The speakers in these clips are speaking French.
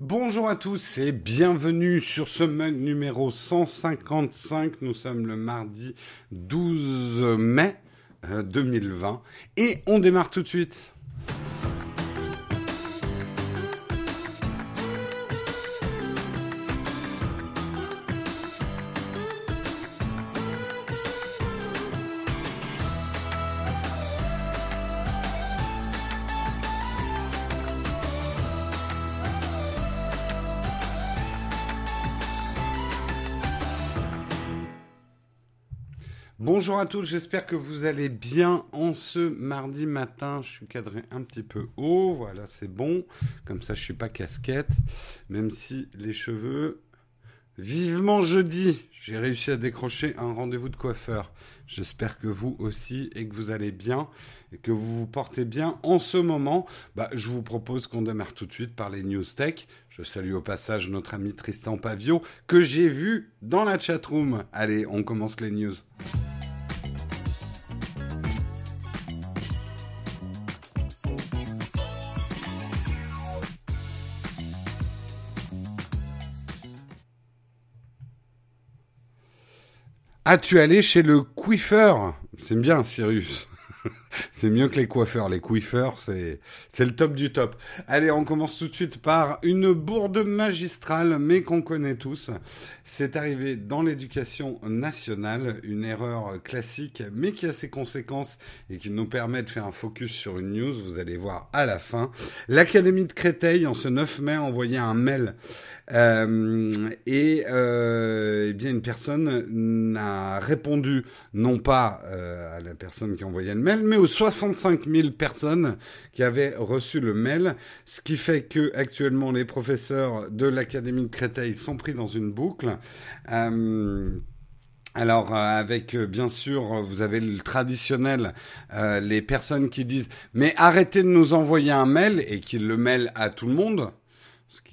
Bonjour à tous et bienvenue sur ce numéro 155. Nous sommes le mardi 12 mai 2020 euh, et on démarre tout de suite. Bonjour à tous, j'espère que vous allez bien en ce mardi matin. Je suis cadré un petit peu haut, voilà, c'est bon. Comme ça, je suis pas casquette, même si les cheveux. Vivement jeudi, j'ai réussi à décrocher un rendez-vous de coiffeur. J'espère que vous aussi et que vous allez bien et que vous vous portez bien en ce moment. Bah, je vous propose qu'on démarre tout de suite par les news tech. Je salue au passage notre ami Tristan Pavio que j'ai vu dans la chatroom. Allez, on commence les news. As-tu allé chez le coiffeur? C'est bien, Cyrus. c'est mieux que les coiffeurs. Les coiffeurs, c'est, le top du top. Allez, on commence tout de suite par une bourde magistrale, mais qu'on connaît tous. C'est arrivé dans l'éducation nationale, une erreur classique, mais qui a ses conséquences et qui nous permet de faire un focus sur une news. Vous allez voir à la fin. L'Académie de Créteil, en ce 9 mai, a envoyé un mail euh, et euh, eh bien une personne n'a répondu non pas euh, à la personne qui envoyait le mail, mais aux 65 000 personnes qui avaient reçu le mail, ce qui fait que actuellement les professeurs de l'Académie de Créteil sont pris dans une boucle. Euh, alors avec bien sûr, vous avez le traditionnel, les personnes qui disent mais arrêtez de nous envoyer un mail et qui le mail à tout le monde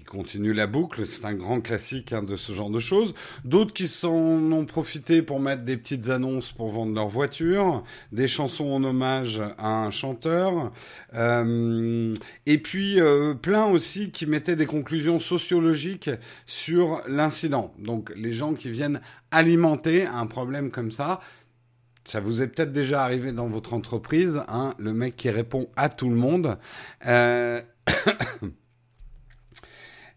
continue la boucle, c'est un grand classique hein, de ce genre de choses. D'autres qui s'en ont profité pour mettre des petites annonces pour vendre leur voiture, des chansons en hommage à un chanteur, euh, et puis euh, plein aussi qui mettaient des conclusions sociologiques sur l'incident. Donc les gens qui viennent alimenter un problème comme ça, ça vous est peut-être déjà arrivé dans votre entreprise, hein, le mec qui répond à tout le monde. Euh...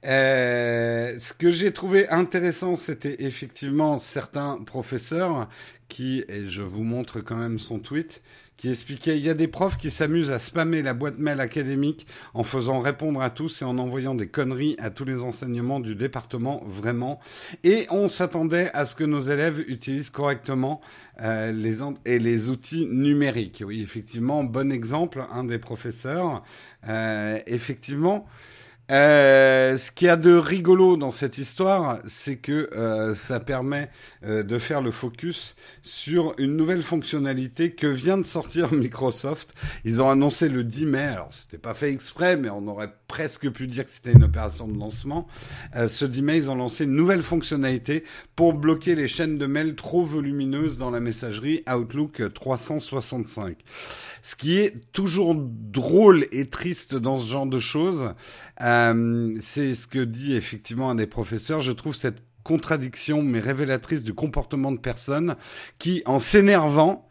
Euh, ce que j'ai trouvé intéressant, c'était effectivement certains professeurs qui, et je vous montre quand même son tweet, qui expliquait il y a des profs qui s'amusent à spammer la boîte mail académique en faisant répondre à tous et en envoyant des conneries à tous les enseignements du département, vraiment. Et on s'attendait à ce que nos élèves utilisent correctement euh, les et les outils numériques. Oui, effectivement, bon exemple, un des professeurs. Euh, effectivement. Euh, ce qu'il y a de rigolo dans cette histoire, c'est que euh, ça permet euh, de faire le focus sur une nouvelle fonctionnalité que vient de sortir Microsoft. Ils ont annoncé le 10 mai, alors c'était pas fait exprès, mais on aurait presque pu dire que c'était une opération de lancement. ce 10 mai, ils ont lancé une nouvelle fonctionnalité pour bloquer les chaînes de mails trop volumineuses dans la messagerie Outlook 365. Ce qui est toujours drôle et triste dans ce genre de choses, euh, c'est ce que dit effectivement un des professeurs. Je trouve cette contradiction, mais révélatrice du comportement de personnes qui, en s'énervant,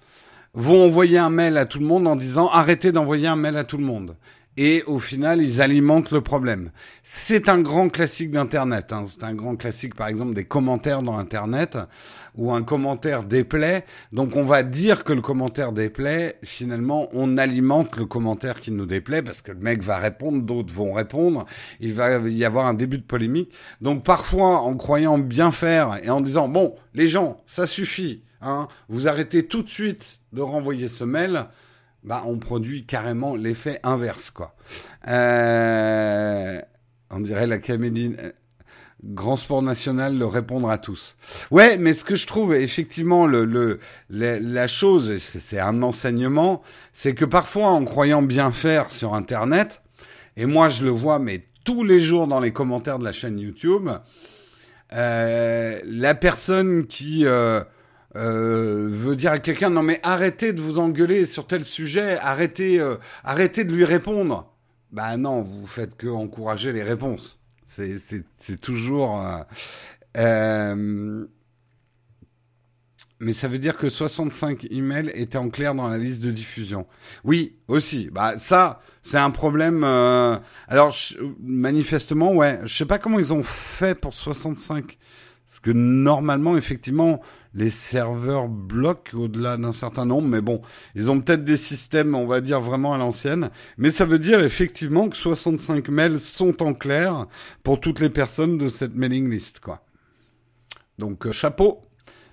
vont envoyer un mail à tout le monde en disant arrêtez d'envoyer un mail à tout le monde et au final ils alimentent le problème. C'est un grand classique d'Internet. Hein. C'est un grand classique par exemple des commentaires dans Internet où un commentaire déplaît. Donc on va dire que le commentaire déplaît. Finalement on alimente le commentaire qui nous déplaît parce que le mec va répondre, d'autres vont répondre. Il va y avoir un début de polémique. Donc parfois en croyant bien faire et en disant bon les gens ça suffit. Hein, vous arrêtez tout de suite de renvoyer ce mail bah, on produit carrément l'effet inverse, quoi. Euh, on dirait la camédie euh, grand sport national, le répondre à tous. Ouais, mais ce que je trouve effectivement le, le, la chose, c'est un enseignement, c'est que parfois en croyant bien faire sur Internet, et moi je le vois, mais tous les jours dans les commentaires de la chaîne YouTube, euh, la personne qui euh, euh, veut dire à quelqu'un non mais arrêtez de vous engueuler sur tel sujet, arrêtez, euh, arrêtez de lui répondre. Bah non, vous faites que encourager les réponses. C'est toujours. Euh, mais ça veut dire que 65 emails étaient en clair dans la liste de diffusion. Oui, aussi. Bah ça, c'est un problème. Euh... Alors manifestement, ouais. Je sais pas comment ils ont fait pour 65. Parce que normalement, effectivement, les serveurs bloquent au-delà d'un certain nombre. Mais bon, ils ont peut-être des systèmes, on va dire, vraiment à l'ancienne. Mais ça veut dire effectivement que 65 mails sont en clair pour toutes les personnes de cette mailing list, quoi. Donc, euh, chapeau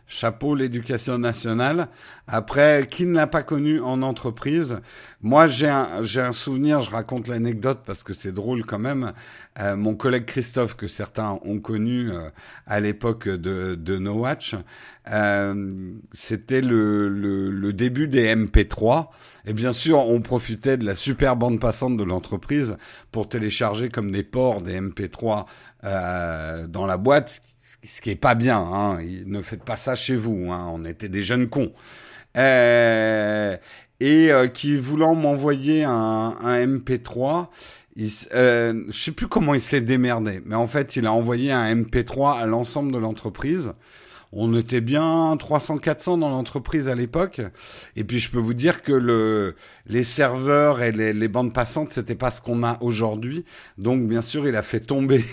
chapeau l'éducation nationale. Après, qui ne l'a pas connu en entreprise? Moi, j'ai un, j'ai un souvenir, je raconte l'anecdote parce que c'est drôle quand même. Euh, mon collègue Christophe, que certains ont connu euh, à l'époque de, de No Watch, euh, c'était le, le, le, début des MP3. Et bien sûr, on profitait de la super bande passante de l'entreprise pour télécharger comme des ports des MP3 euh, dans la boîte, ce qui est pas bien. Hein. Ne faites pas ça chez vous. Hein. On était des jeunes cons. Euh, et euh, qui voulant m'envoyer un, un, MP3, il, euh, je sais plus comment il s'est démerdé, mais en fait, il a envoyé un MP3 à l'ensemble de l'entreprise. On était bien 300-400 dans l'entreprise à l'époque. Et puis je peux vous dire que le, les serveurs et les, les bandes passantes, c'était pas ce qu'on a aujourd'hui. Donc bien sûr, il a fait tomber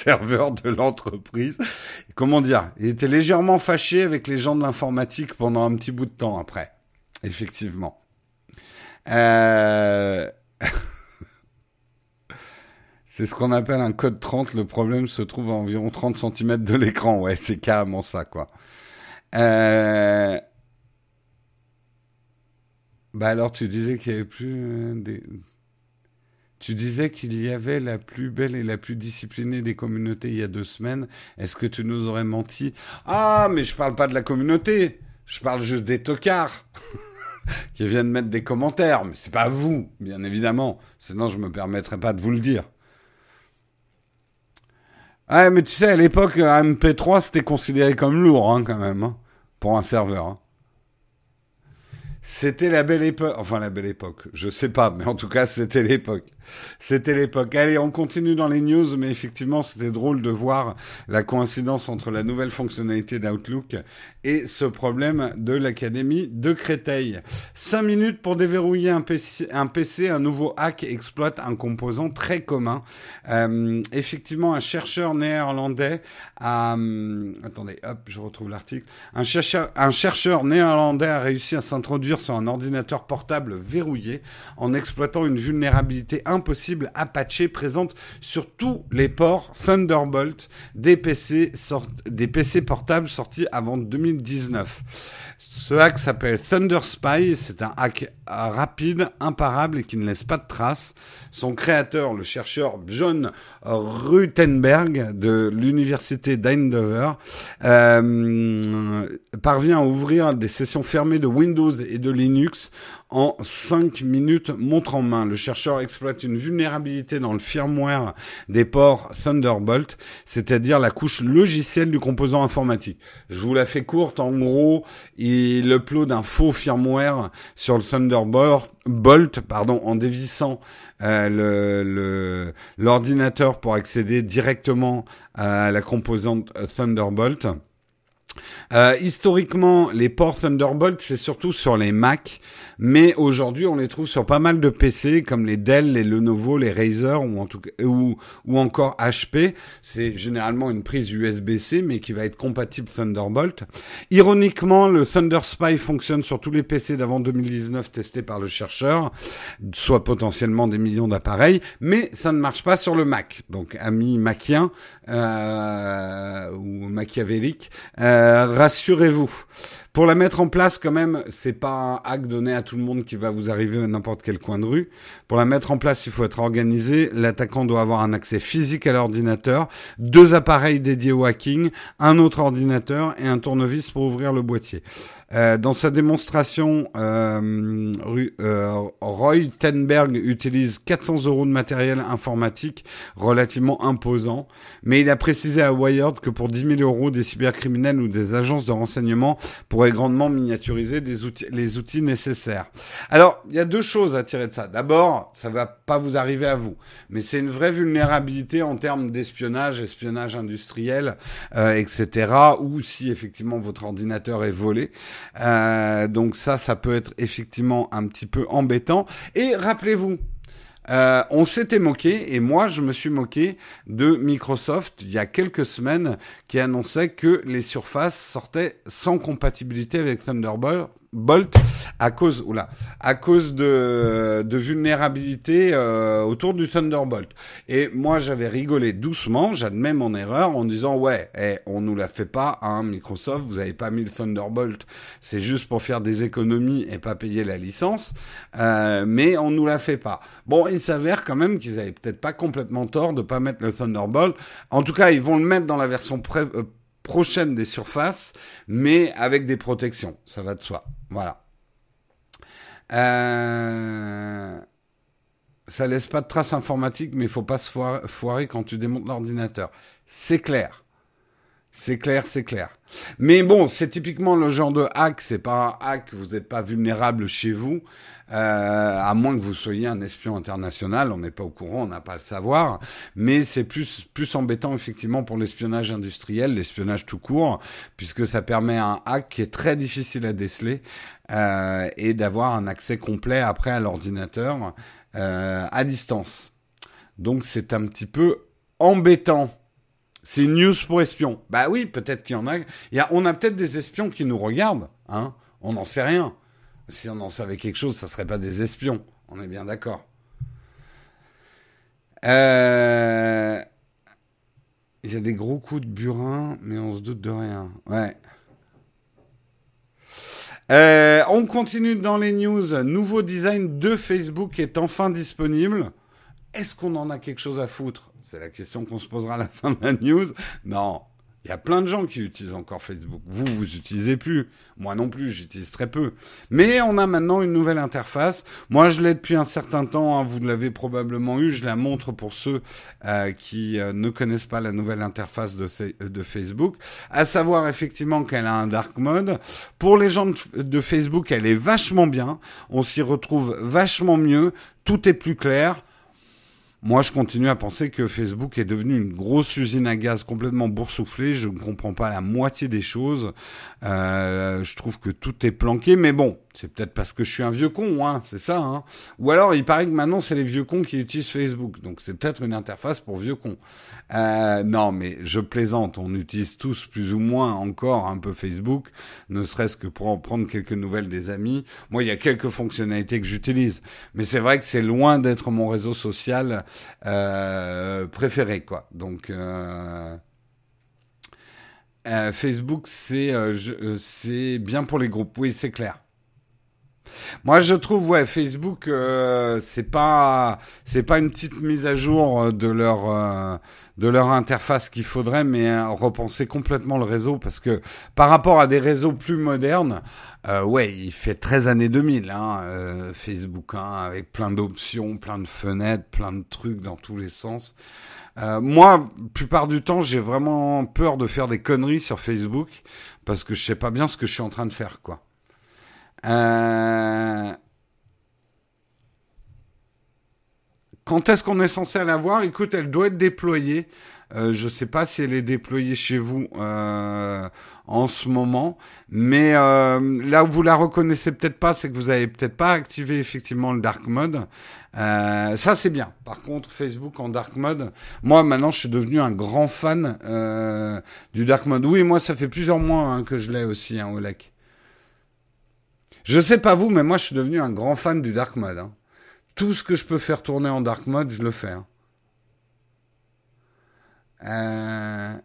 serveur de l'entreprise. Comment dire Il était légèrement fâché avec les gens de l'informatique pendant un petit bout de temps après. Effectivement. Euh... c'est ce qu'on appelle un code 30. Le problème se trouve à environ 30 cm de l'écran. Ouais, c'est carrément ça, quoi. Euh... Bah alors, tu disais qu'il y avait plus euh, des... Tu disais qu'il y avait la plus belle et la plus disciplinée des communautés il y a deux semaines. Est-ce que tu nous aurais menti? Ah, mais je parle pas de la communauté. Je parle juste des tocards qui viennent mettre des commentaires. Mais c'est pas vous, bien évidemment. Sinon, je me permettrais pas de vous le dire. Ah, mais tu sais, à l'époque, un MP3, c'était considéré comme lourd, hein, quand même, hein, pour un serveur. Hein. C'était la belle époque. Enfin, la belle époque. Je sais pas, mais en tout cas, c'était l'époque. C'était l'époque. Allez, on continue dans les news, mais effectivement, c'était drôle de voir la coïncidence entre la nouvelle fonctionnalité d'Outlook et ce problème de l'Académie de Créteil. Cinq minutes pour déverrouiller un PC. Un, nouveau hack exploite un composant très commun. Euh, effectivement, un chercheur néerlandais a... Euh, attendez, hop, je retrouve l'article. Un chercheur néerlandais a réussi à s'introduire sur un ordinateur portable verrouillé en exploitant une vulnérabilité impossible à patcher présente sur tous les ports Thunderbolt des PC, des PC portables sortis avant 2019. Ce hack s'appelle Thunder Spy. C'est un hack rapide, imparable et qui ne laisse pas de traces. Son créateur, le chercheur John Rutenberg de l'université d'Eindhoven, euh, parvient à ouvrir des sessions fermées de Windows et de Linux en 5 minutes montre en main. Le chercheur exploite une vulnérabilité dans le firmware des ports Thunderbolt, c'est-à-dire la couche logicielle du composant informatique. Je vous la fais courte, en gros, il upload un faux firmware sur le Thunderbolt Bolt, pardon, en dévissant euh, l'ordinateur pour accéder directement à la composante Thunderbolt. Euh, historiquement, les ports Thunderbolt, c'est surtout sur les Mac, mais aujourd'hui, on les trouve sur pas mal de PC comme les Dell, les Lenovo, les Razer ou en tout cas, ou, ou encore HP. C'est généralement une prise USB-C, mais qui va être compatible Thunderbolt. Ironiquement, le Thunder Spy fonctionne sur tous les PC d'avant 2019 testés par le chercheur, soit potentiellement des millions d'appareils, mais ça ne marche pas sur le Mac. Donc, amis maciens euh, ou machiavéliques. Euh, euh, rassurez-vous. Pour la mettre en place, quand même, c'est pas un hack donné à tout le monde qui va vous arriver à n'importe quel coin de rue. Pour la mettre en place, il faut être organisé. L'attaquant doit avoir un accès physique à l'ordinateur, deux appareils dédiés au hacking, un autre ordinateur et un tournevis pour ouvrir le boîtier. Euh, dans sa démonstration, euh, euh, Roy Tenberg utilise 400 euros de matériel informatique relativement imposant, mais il a précisé à Wired que pour 10 000 euros, des cybercriminels ou des agences de renseignement pourraient grandement miniaturiser des outils, les outils nécessaires. Alors, il y a deux choses à tirer de ça. D'abord, ça va pas vous arriver à vous, mais c'est une vraie vulnérabilité en termes d'espionnage, espionnage industriel, euh, etc. Ou si effectivement votre ordinateur est volé. Euh, donc ça, ça peut être effectivement un petit peu embêtant. Et rappelez-vous, euh, on s'était moqué, et moi je me suis moqué de Microsoft il y a quelques semaines qui annonçait que les surfaces sortaient sans compatibilité avec Thunderbolt Bolt à cause oula, à cause de, de vulnérabilité euh, autour du Thunderbolt. Et moi j'avais rigolé doucement, j'admets mon erreur en disant ouais, eh, on nous la fait pas hein, Microsoft, vous avez pas mis le Thunderbolt, c'est juste pour faire des économies et pas payer la licence, euh, mais on nous la fait pas. Bon, il s'avère quand même qu'ils avaient peut-être pas complètement tort de pas mettre le Thunderbolt. En tout cas, ils vont le mettre dans la version pré euh, prochaine des surfaces, mais avec des protections. Ça va de soi. Voilà. Euh... Ça laisse pas de traces informatiques, mais il faut pas se foirer quand tu démontes l'ordinateur. C'est clair. C'est clair, c'est clair. Mais bon, c'est typiquement le genre de hack. C'est pas un hack, vous n'êtes pas vulnérable chez vous. Euh, à moins que vous soyez un espion international, on n'est pas au courant, on n'a pas le savoir, mais c'est plus plus embêtant effectivement pour l'espionnage industriel, l'espionnage tout court, puisque ça permet un hack qui est très difficile à déceler euh, et d'avoir un accès complet après à l'ordinateur euh, à distance. Donc c'est un petit peu embêtant. C'est news pour espions. Bah oui, peut-être qu'il y en a. Il y a on a peut-être des espions qui nous regardent, hein. On n'en sait rien. Si on en savait quelque chose, ça serait pas des espions. On est bien d'accord. Euh, il y a des gros coups de burin, mais on se doute de rien. Euh, on continue dans les news. Nouveau design de Facebook est enfin disponible. Est-ce qu'on en a quelque chose à foutre? C'est la question qu'on se posera à la fin de la news. Non, il y a plein de gens qui utilisent encore Facebook. Vous, vous utilisez plus. Moi non plus, j'utilise très peu. Mais on a maintenant une nouvelle interface. Moi, je l'ai depuis un certain temps. Hein, vous l'avez probablement eu. Je la montre pour ceux euh, qui euh, ne connaissent pas la nouvelle interface de, Facebook. À savoir effectivement qu'elle a un dark mode. Pour les gens de Facebook, elle est vachement bien. On s'y retrouve vachement mieux. Tout est plus clair. Moi, je continue à penser que Facebook est devenu une grosse usine à gaz complètement boursouflée. Je ne comprends pas la moitié des choses. Euh, je trouve que tout est planqué, mais bon, c'est peut-être parce que je suis un vieux con, hein, c'est ça. Hein. Ou alors, il paraît que maintenant, c'est les vieux cons qui utilisent Facebook. Donc, c'est peut-être une interface pour vieux cons. Euh, non, mais je plaisante. On utilise tous plus ou moins encore un peu Facebook, ne serait-ce que pour en prendre quelques nouvelles des amis. Moi, il y a quelques fonctionnalités que j'utilise, mais c'est vrai que c'est loin d'être mon réseau social euh, préféré, quoi. Donc euh, euh, Facebook, c'est bien pour les groupes. Oui, c'est clair. Moi, je trouve, ouais, Facebook, c'est pas, c'est pas une petite mise à jour de leur, de leur interface qu'il faudrait, mais repenser complètement le réseau parce que par rapport à des réseaux plus modernes, euh, ouais, il fait 13 années 2000, hein, euh, Facebook, hein, avec plein d'options, plein de fenêtres, plein de trucs dans tous les sens. Euh, moi, plupart du temps, j'ai vraiment peur de faire des conneries sur Facebook parce que je sais pas bien ce que je suis en train de faire, quoi. Euh... Quand est-ce qu'on est censé la voir? Écoute, elle doit être déployée. Euh, je ne sais pas si elle est déployée chez vous euh, en ce moment, mais euh, là où vous la reconnaissez peut-être pas, c'est que vous avez peut-être pas activé effectivement le dark mode. Ça c'est bien. Par contre, Facebook en dark mode, moi maintenant je suis devenu un grand fan du dark mode. Oui, moi ça fait plusieurs mois hein, que je l'ai aussi, hein, Olek. Je sais pas vous, mais moi je suis devenu un grand fan du dark mode. Hein. Tout ce que je peux faire tourner en dark mode, je le fais. Hein. Euh,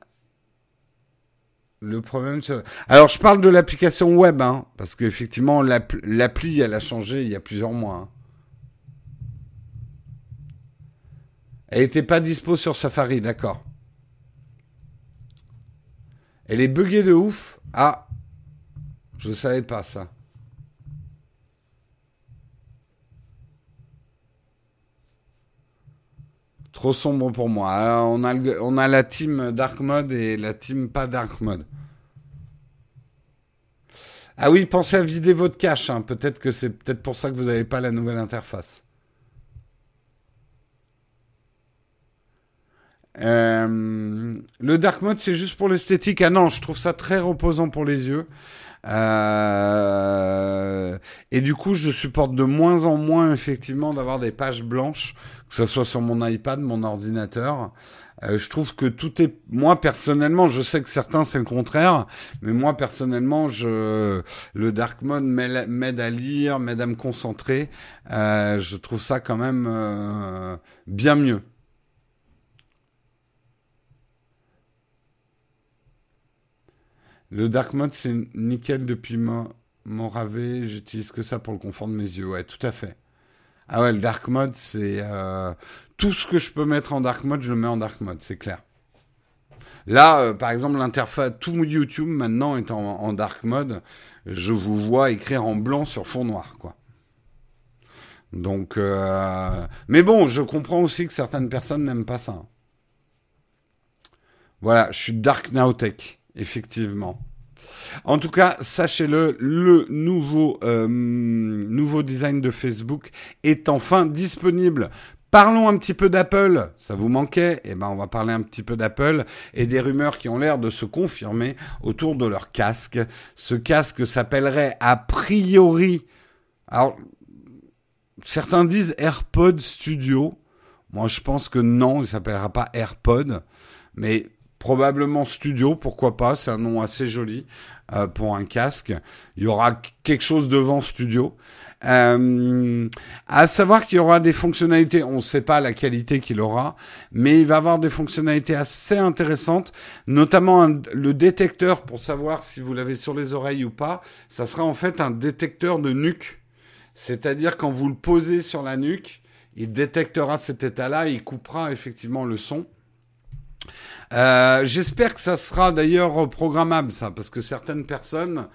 le problème. Alors, je parle de l'application web, hein, parce qu'effectivement, l'appli, elle a changé il y a plusieurs mois. Hein. Elle n'était pas dispo sur Safari, d'accord. Elle est buggée de ouf. Ah, je ne savais pas ça. Trop sombre pour moi. on, a on a la team Dark Mode et la team pas Dark Mode. Ah oui, pensez à vider votre cache. Hein. Peut-être que c'est peut-être pour ça que vous n'avez pas la nouvelle interface. Euh, le dark mode, c'est juste pour l'esthétique. Ah non, je trouve ça très reposant pour les yeux. Euh, et du coup, je supporte de moins en moins effectivement d'avoir des pages blanches, que ce soit sur mon iPad, mon ordinateur. Euh, je trouve que tout est, moi personnellement, je sais que certains c'est le contraire, mais moi personnellement, je, le dark mode m'aide à lire, m'aide à me concentrer. Euh, je trouve ça quand même euh, bien mieux. Le dark mode, c'est nickel depuis mon, mon ravé. J'utilise que ça pour le confort de mes yeux. Ouais, tout à fait. Ah ouais, le dark mode, c'est euh, tout ce que je peux mettre en dark mode, je le mets en dark mode, c'est clair. Là, euh, par exemple, l'interface, tout YouTube maintenant est en, dark mode. Je vous vois écrire en blanc sur fond noir, quoi. Donc, euh, mais bon, je comprends aussi que certaines personnes n'aiment pas ça. Voilà, je suis Dark Now Tech, effectivement. En tout cas, sachez-le, le nouveau, euh, nouveau design de Facebook est enfin disponible. Parlons un petit peu d'Apple. Ça vous manquait? Eh ben, on va parler un petit peu d'Apple et des rumeurs qui ont l'air de se confirmer autour de leur casque. Ce casque s'appellerait a priori. Alors, certains disent AirPod Studio. Moi, je pense que non, il s'appellera pas AirPod, mais probablement Studio, pourquoi pas, c'est un nom assez joli euh, pour un casque. Il y aura quelque chose devant Studio. Euh, à savoir qu'il y aura des fonctionnalités, on ne sait pas la qualité qu'il aura, mais il va avoir des fonctionnalités assez intéressantes, notamment le détecteur pour savoir si vous l'avez sur les oreilles ou pas. Ça sera en fait un détecteur de nuque, c'est-à-dire quand vous le posez sur la nuque, il détectera cet état-là, il coupera effectivement le son. Euh, j'espère que ça sera d'ailleurs programmable, ça, parce que certaines personnes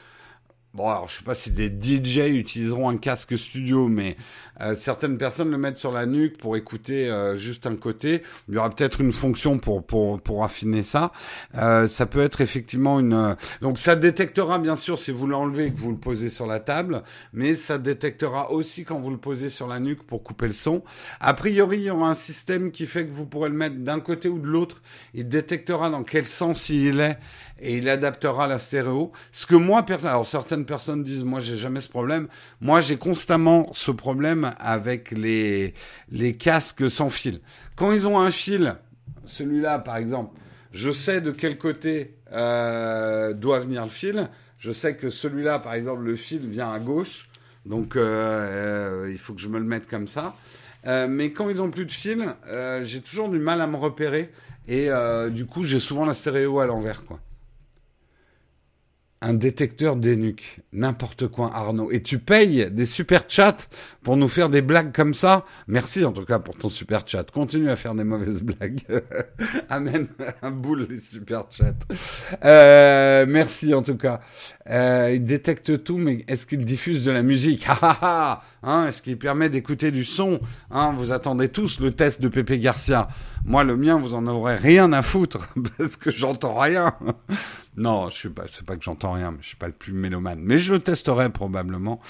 Bon, alors je sais pas si des DJ utiliseront un casque studio, mais euh, certaines personnes le mettent sur la nuque pour écouter euh, juste un côté. Il y aura peut-être une fonction pour pour pour affiner ça. Euh, ça peut être effectivement une. Donc ça détectera bien sûr si vous l'enlevez et que vous le posez sur la table, mais ça détectera aussi quand vous le posez sur la nuque pour couper le son. A priori, il y aura un système qui fait que vous pourrez le mettre d'un côté ou de l'autre. Il détectera dans quel sens il est et il adaptera la stéréo. Ce que moi, alors certaines personnes disent, moi j'ai jamais ce problème. Moi j'ai constamment ce problème avec les, les casques sans fil. Quand ils ont un fil, celui-là par exemple, je sais de quel côté euh, doit venir le fil. Je sais que celui-là par exemple, le fil vient à gauche. Donc euh, euh, il faut que je me le mette comme ça. mais quand ils ont plus de fil, j'ai toujours du mal à me repérer et du coup j'ai souvent la stéréo à l'envers quoi un détecteur d'énuques. N'importe quoi, Arnaud. Et tu payes des super chats pour nous faire des blagues comme ça. Merci en tout cas pour ton super chat. Continue à faire des mauvaises blagues. Amen. Un boule les super chats. Euh, merci en tout cas. Euh, il détecte tout, mais est-ce qu'il diffuse de la musique? Hein, Est-ce qu'il permet d'écouter du son? Hein, Vous attendez tous le test de Pépé Garcia. Moi, le mien, vous en aurez rien à foutre parce que j'entends rien. Non, je suis pas, c'est pas que j'entends rien, mais je suis pas le plus mélomane. Mais je le testerai probablement.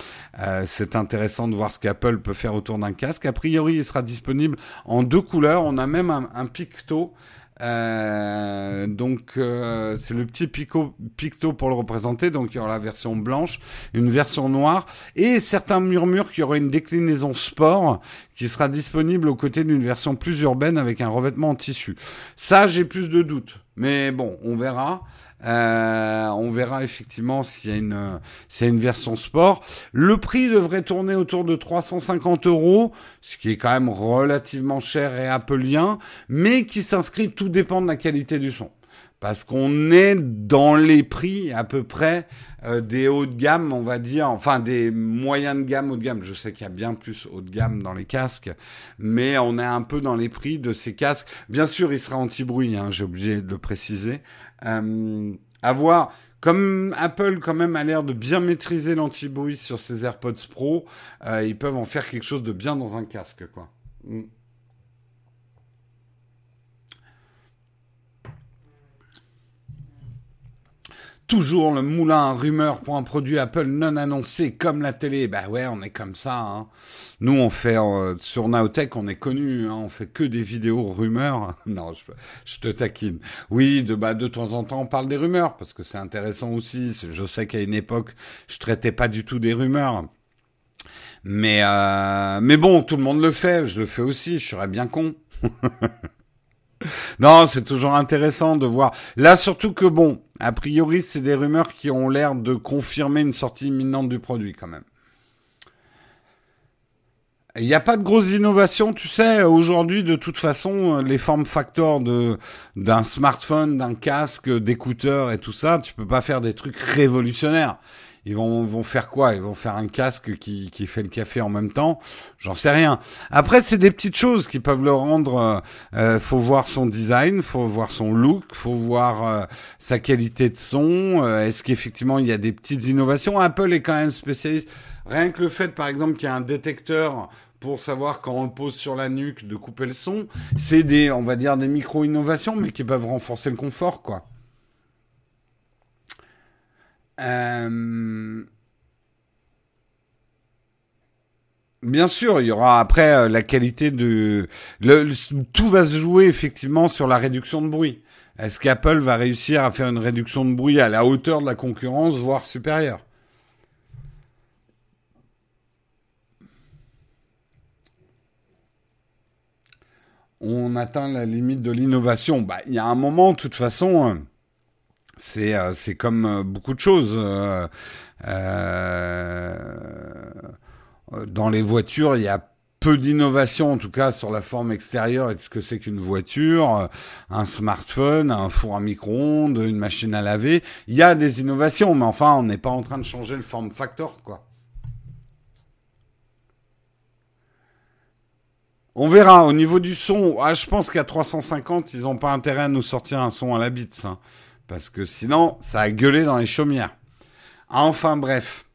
Euh, c'est intéressant de voir ce qu'Apple peut faire autour d'un casque. A priori, il sera disponible en deux couleurs. On a même un, picto. Euh, donc euh, c'est le petit pico, picto pour le représenter. Donc il y aura la version blanche, une version noire et certains murmurent qu'il y aura une déclinaison sport qui sera disponible aux côtés d'une version plus urbaine avec un revêtement en tissu. Ça j'ai plus de doutes, mais bon on verra. Euh, on verra effectivement s'il y a une s'il y a une version sport. Le prix devrait tourner autour de 350 euros, ce qui est quand même relativement cher et appelien, mais qui s'inscrit tout dépend de la qualité du son. Parce qu'on est dans les prix à peu près euh, des hauts de gamme, on va dire, enfin des moyens de gamme haut de gamme. Je sais qu'il y a bien plus haut de gamme dans les casques, mais on est un peu dans les prix de ces casques. Bien sûr, il sera anti-bruit, hein, j'ai oublié de le préciser. Euh, avoir comme Apple quand même a l'air de bien maîtriser l'anti-bruit sur ses AirPods Pro, euh, ils peuvent en faire quelque chose de bien dans un casque, quoi. Mm. Toujours le moulin à rumeurs pour un produit Apple non annoncé comme la télé. Bah ouais, on est comme ça. Hein. Nous, on fait euh, sur Naotech, on est connu. Hein, on fait que des vidéos rumeurs. non, je, je, te taquine. Oui, de bah de temps en temps, on parle des rumeurs parce que c'est intéressant aussi. Je sais qu'à une époque, je traitais pas du tout des rumeurs. Mais euh, mais bon, tout le monde le fait. Je le fais aussi. Je serais bien con. non, c'est toujours intéressant de voir. Là, surtout que bon, a priori, c'est des rumeurs qui ont l'air de confirmer une sortie imminente du produit quand même. Il n'y a pas de grosses innovations, tu sais. Aujourd'hui, de toute façon, les formes factors de d'un smartphone, d'un casque, d'écouteurs et tout ça, tu peux pas faire des trucs révolutionnaires. Ils vont, vont faire quoi? Ils vont faire un casque qui, qui fait le café en même temps? J'en sais rien. Après, c'est des petites choses qui peuvent le rendre. Euh, euh faut voir son design, faut voir son look, faut voir euh, sa qualité de son. Euh, est-ce qu'effectivement il y a des petites innovations? Apple est quand même spécialiste. Rien que le fait, par exemple, qu'il y a un détecteur pour savoir quand on le pose sur la nuque de couper le son, c'est des, on va dire, des micro-innovations, mais qui peuvent renforcer le confort, quoi. Euh, bien sûr, il y aura après euh, la qualité de... Tout va se jouer effectivement sur la réduction de bruit. Est-ce qu'Apple va réussir à faire une réduction de bruit à la hauteur de la concurrence, voire supérieure? On atteint la limite de l'innovation. Bah, il y a un moment, de toute façon... Euh, c'est comme euh, beaucoup de choses. Euh, dans les voitures, il y a peu d'innovation, en tout cas sur la forme extérieure et ce que c'est qu'une voiture, un smartphone, un four à micro-ondes, une machine à laver. Il y a des innovations, mais enfin, on n'est pas en train de changer le form factor, quoi. On verra. Au niveau du son, ah, je pense qu'à 350, ils n'ont pas intérêt à nous sortir un son à la bite. Hein. Parce que sinon, ça a gueulé dans les chaumières. Enfin bref.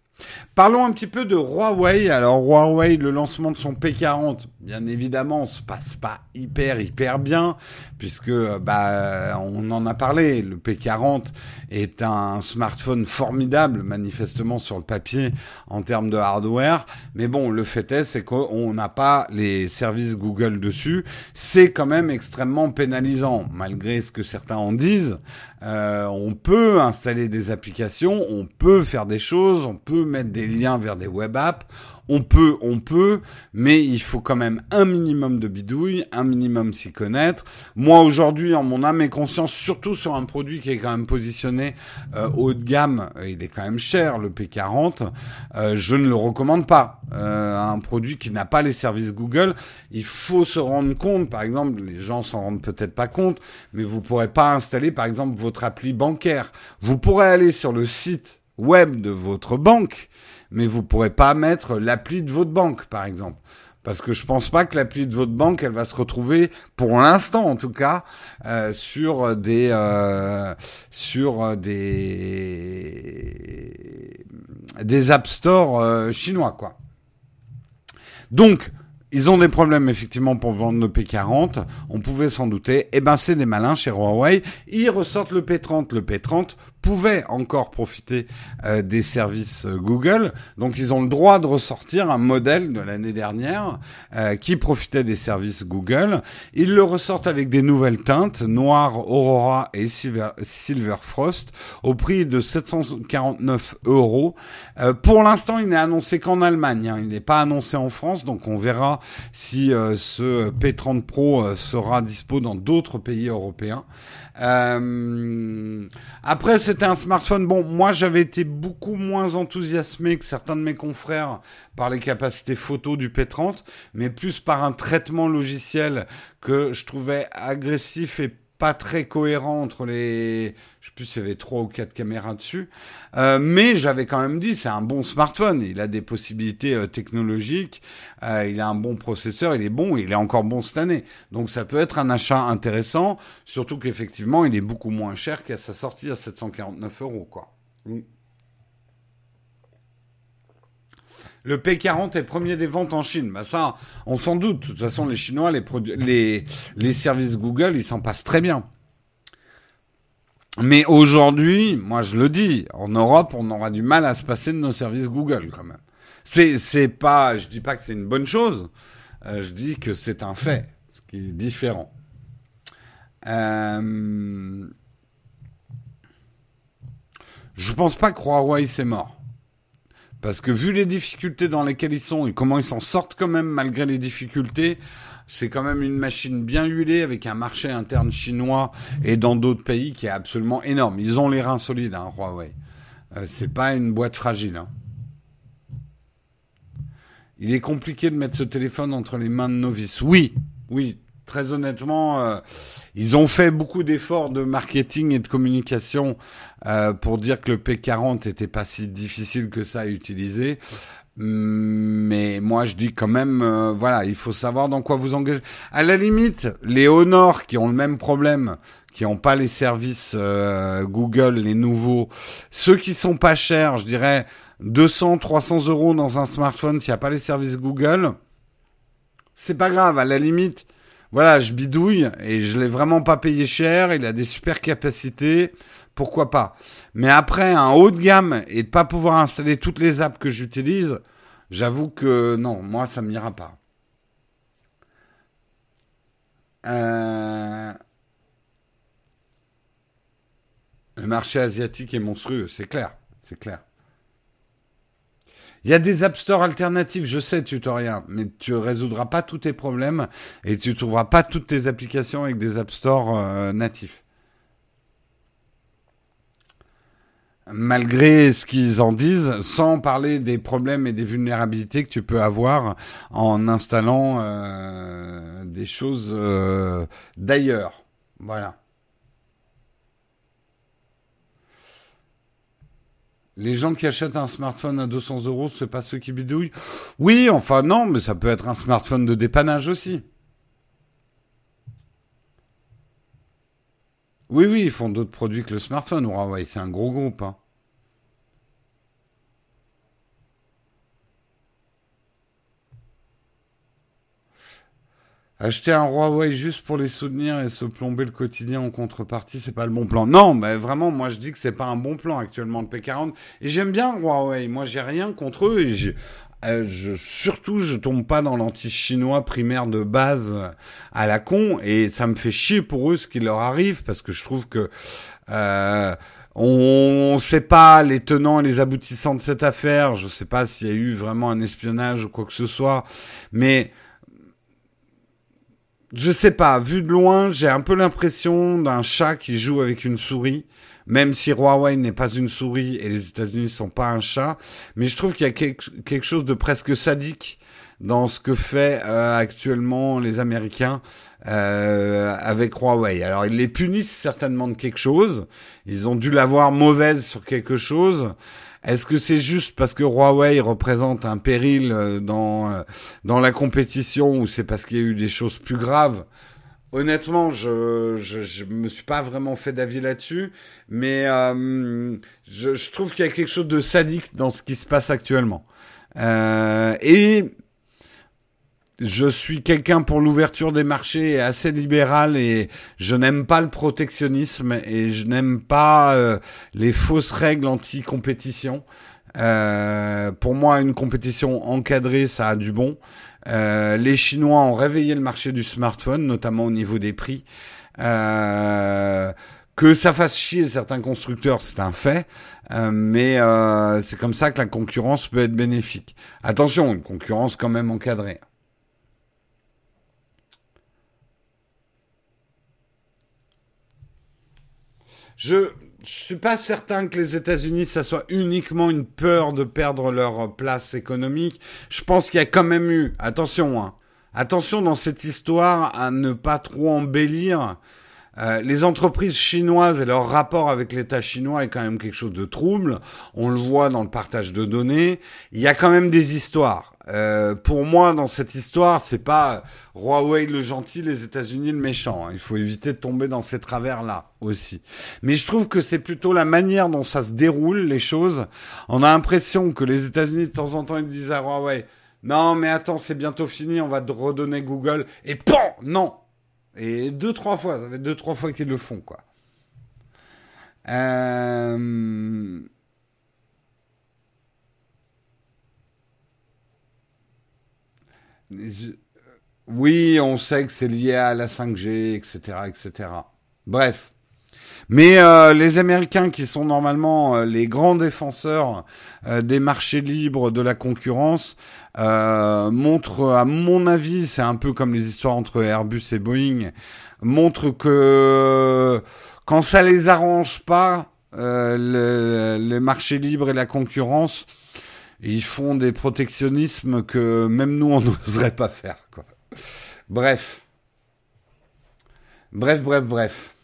Parlons un petit peu de Huawei. Alors Huawei, le lancement de son P40, bien évidemment, se passe pas hyper hyper bien puisque bah on en a parlé. Le P40 est un smartphone formidable, manifestement sur le papier en termes de hardware. Mais bon, le fait est, c'est qu'on n'a pas les services Google dessus. C'est quand même extrêmement pénalisant, malgré ce que certains en disent. Euh, on peut installer des applications, on peut faire des choses, on peut mettre des liens vers des web apps, on peut, on peut, mais il faut quand même un minimum de bidouille, un minimum s'y connaître. Moi aujourd'hui, en mon âme et conscience, surtout sur un produit qui est quand même positionné euh, haut de gamme, euh, il est quand même cher, le P40, euh, je ne le recommande pas. un produit qui n'a pas les services Google, il faut se rendre compte, par exemple, les gens s'en rendent peut-être pas compte, mais vous pourrez pas installer, par exemple, votre appli bancaire. Vous pourrez aller sur le site web de votre banque mais vous pourrez pas mettre l'appli de votre banque, par exemple. Parce que je pense pas que l'appli de votre banque, elle va se retrouver, pour l'instant en tout cas, euh, sur des euh, sur des des app stores euh, chinois, quoi. Donc, ils ont des problèmes effectivement pour vendre le P40, on pouvait s'en douter. Eh ben c'est des malins chez Huawei. Ils ressortent le P30, le P30 pouvaient encore profiter euh, des services euh, Google. Donc ils ont le droit de ressortir un modèle de l'année dernière euh, qui profitait des services Google. Ils le ressortent avec des nouvelles teintes, noir Aurora et Silver, Frost, au prix de 749 euros. pour l'instant, il n'est annoncé qu'en Allemagne. Hein. Il n'est pas annoncé en France, donc on verra si ce P30 Pro sera dispo dans d'autres pays européens. Euh, après, c'était un smartphone. Bon, moi, j'avais été beaucoup moins enthousiasmé que certains de mes confrères par les capacités photo du P30, mais plus par un traitement logiciel que je trouvais agressif et pas très cohérent entre les, je sais plus s'il y avait trois ou quatre caméras dessus, euh, mais j'avais quand même dit c'est un bon smartphone, il a des possibilités euh, technologiques, euh, il a un bon processeur, il est bon, il est encore bon cette année, donc ça peut être un achat intéressant, surtout qu'effectivement il est beaucoup moins cher qu'à sa sortie à 749 euros quoi. Mm. Le P40 est premier des ventes en Chine. Bah ça, on s'en doute. De toute façon, les Chinois, les, services Google, ils s'en passent très bien. Mais aujourd'hui, moi je le dis, en Europe, on aura du mal à se passer de nos services Google quand même. C'est, c'est pas, je dis pas que c'est une bonne chose. Euh, je dis que c'est un fait, ce qui est différent. Euh, je pense pas que Huawei c'est mort. Parce que vu les difficultés dans lesquelles ils sont et comment ils s'en sortent quand même malgré les difficultés, c'est quand même une machine bien huilée avec un marché interne chinois et dans d'autres pays qui est absolument énorme. Ils ont les reins solides, hein, Huawei. Euh, c'est pas une boîte fragile. Hein. Il est compliqué de mettre ce téléphone entre les mains de novices. Oui, oui, très honnêtement, euh, ils ont fait beaucoup d'efforts de marketing et de communication euh, pour dire que le P40 était pas si difficile que ça à utiliser. Mais moi, je dis quand même, euh, voilà, il faut savoir dans quoi vous engagez. À la limite, les Honor qui ont le même problème, qui n'ont pas les services euh, Google, les nouveaux, ceux qui sont pas chers, je dirais 200, 300 euros dans un smartphone s'il n'y a pas les services Google, c'est pas grave. À la limite, voilà, je bidouille et je l'ai vraiment pas payé cher. Il a des super capacités pourquoi pas. Mais après, un haut de gamme et de pas pouvoir installer toutes les apps que j'utilise, j'avoue que non, moi, ça m'ira pas. Euh, le marché asiatique est monstrueux, c'est clair, c'est clair. Il y a des App Store alternatifs, je sais, tutoriel, mais tu résoudras pas tous tes problèmes et tu trouveras pas toutes tes applications avec des App Store euh, natifs. Malgré ce qu'ils en disent, sans parler des problèmes et des vulnérabilités que tu peux avoir en installant euh, des choses euh, d'ailleurs. Voilà. Les gens qui achètent un smartphone à 200 euros, c'est pas ceux qui bidouillent? Oui, enfin non, mais ça peut être un smartphone de dépannage aussi. Oui, oui, ils font d'autres produits que le smartphone. Huawei, c'est un gros groupe. Hein. Acheter un Huawei juste pour les soutenir et se plomber le quotidien en contrepartie, c'est pas le bon plan. Non, mais vraiment, moi je dis que c'est pas un bon plan actuellement le P40. Et j'aime bien Huawei. Moi j'ai rien contre eux euh, je, surtout, je tombe pas dans l'anti-chinois primaire de base à la con, et ça me fait chier pour eux ce qui leur arrive, parce que je trouve que euh, on ne sait pas les tenants et les aboutissants de cette affaire. Je sais pas s'il y a eu vraiment un espionnage ou quoi que ce soit, mais je sais pas. Vu de loin, j'ai un peu l'impression d'un chat qui joue avec une souris même si Huawei n'est pas une souris et les États-Unis sont pas un chat, mais je trouve qu'il y a quelque chose de presque sadique dans ce que fait euh, actuellement les Américains euh, avec Huawei. Alors ils les punissent certainement de quelque chose, ils ont dû l'avoir mauvaise sur quelque chose. Est-ce que c'est juste parce que Huawei représente un péril euh, dans dans la compétition ou c'est parce qu'il y a eu des choses plus graves Honnêtement, je, je, me suis pas vraiment fait d'avis là-dessus, mais euh, je, trouve qu'il y a quelque chose de sadique dans ce qui se passe actuellement. Euh, et je suis quelqu'un pour l'ouverture des marchés assez libéral et je n'aime pas le protectionnisme et je n'aime pas euh, les fausses règles anti-compétition. pour moi, une compétition encadrée, ça a du bon. Euh, les Chinois ont réveillé le marché du smartphone, notamment au niveau des prix. Euh, que ça fasse chier certains constructeurs, c'est un fait, euh, mais euh, c'est comme ça que la concurrence peut être bénéfique. Attention, une concurrence quand même encadrée. Je, je suis pas certain que les États-Unis, ça soit uniquement une peur de perdre leur place économique. Je pense qu'il y a quand même eu, attention, hein, attention dans cette histoire à ne pas trop embellir. Euh, les entreprises chinoises et leur rapport avec l'État chinois est quand même quelque chose de trouble. On le voit dans le partage de données. Il y a quand même des histoires. Euh, pour moi, dans cette histoire, c'est pas Huawei le gentil, les États-Unis le méchant. Hein. Il faut éviter de tomber dans ces travers-là aussi. Mais je trouve que c'est plutôt la manière dont ça se déroule les choses. On a l'impression que les États-Unis de temps en temps ils disent à Huawei non mais attends c'est bientôt fini, on va te redonner Google et PAN non. Et deux trois fois, ça fait deux trois fois qu'ils le font quoi. Euh, oui, on sait que c'est lié à la 5G, etc., etc. Bref. Mais euh, les Américains, qui sont normalement euh, les grands défenseurs euh, des marchés libres de la concurrence, montrent, à mon avis, c'est un peu comme les histoires entre Airbus et Boeing, montrent que quand ça les arrange pas, le, les marchés libres et la concurrence, ils font des protectionnismes que même nous on n'oserait pas faire. Quoi. Bref. Bref, bref, bref.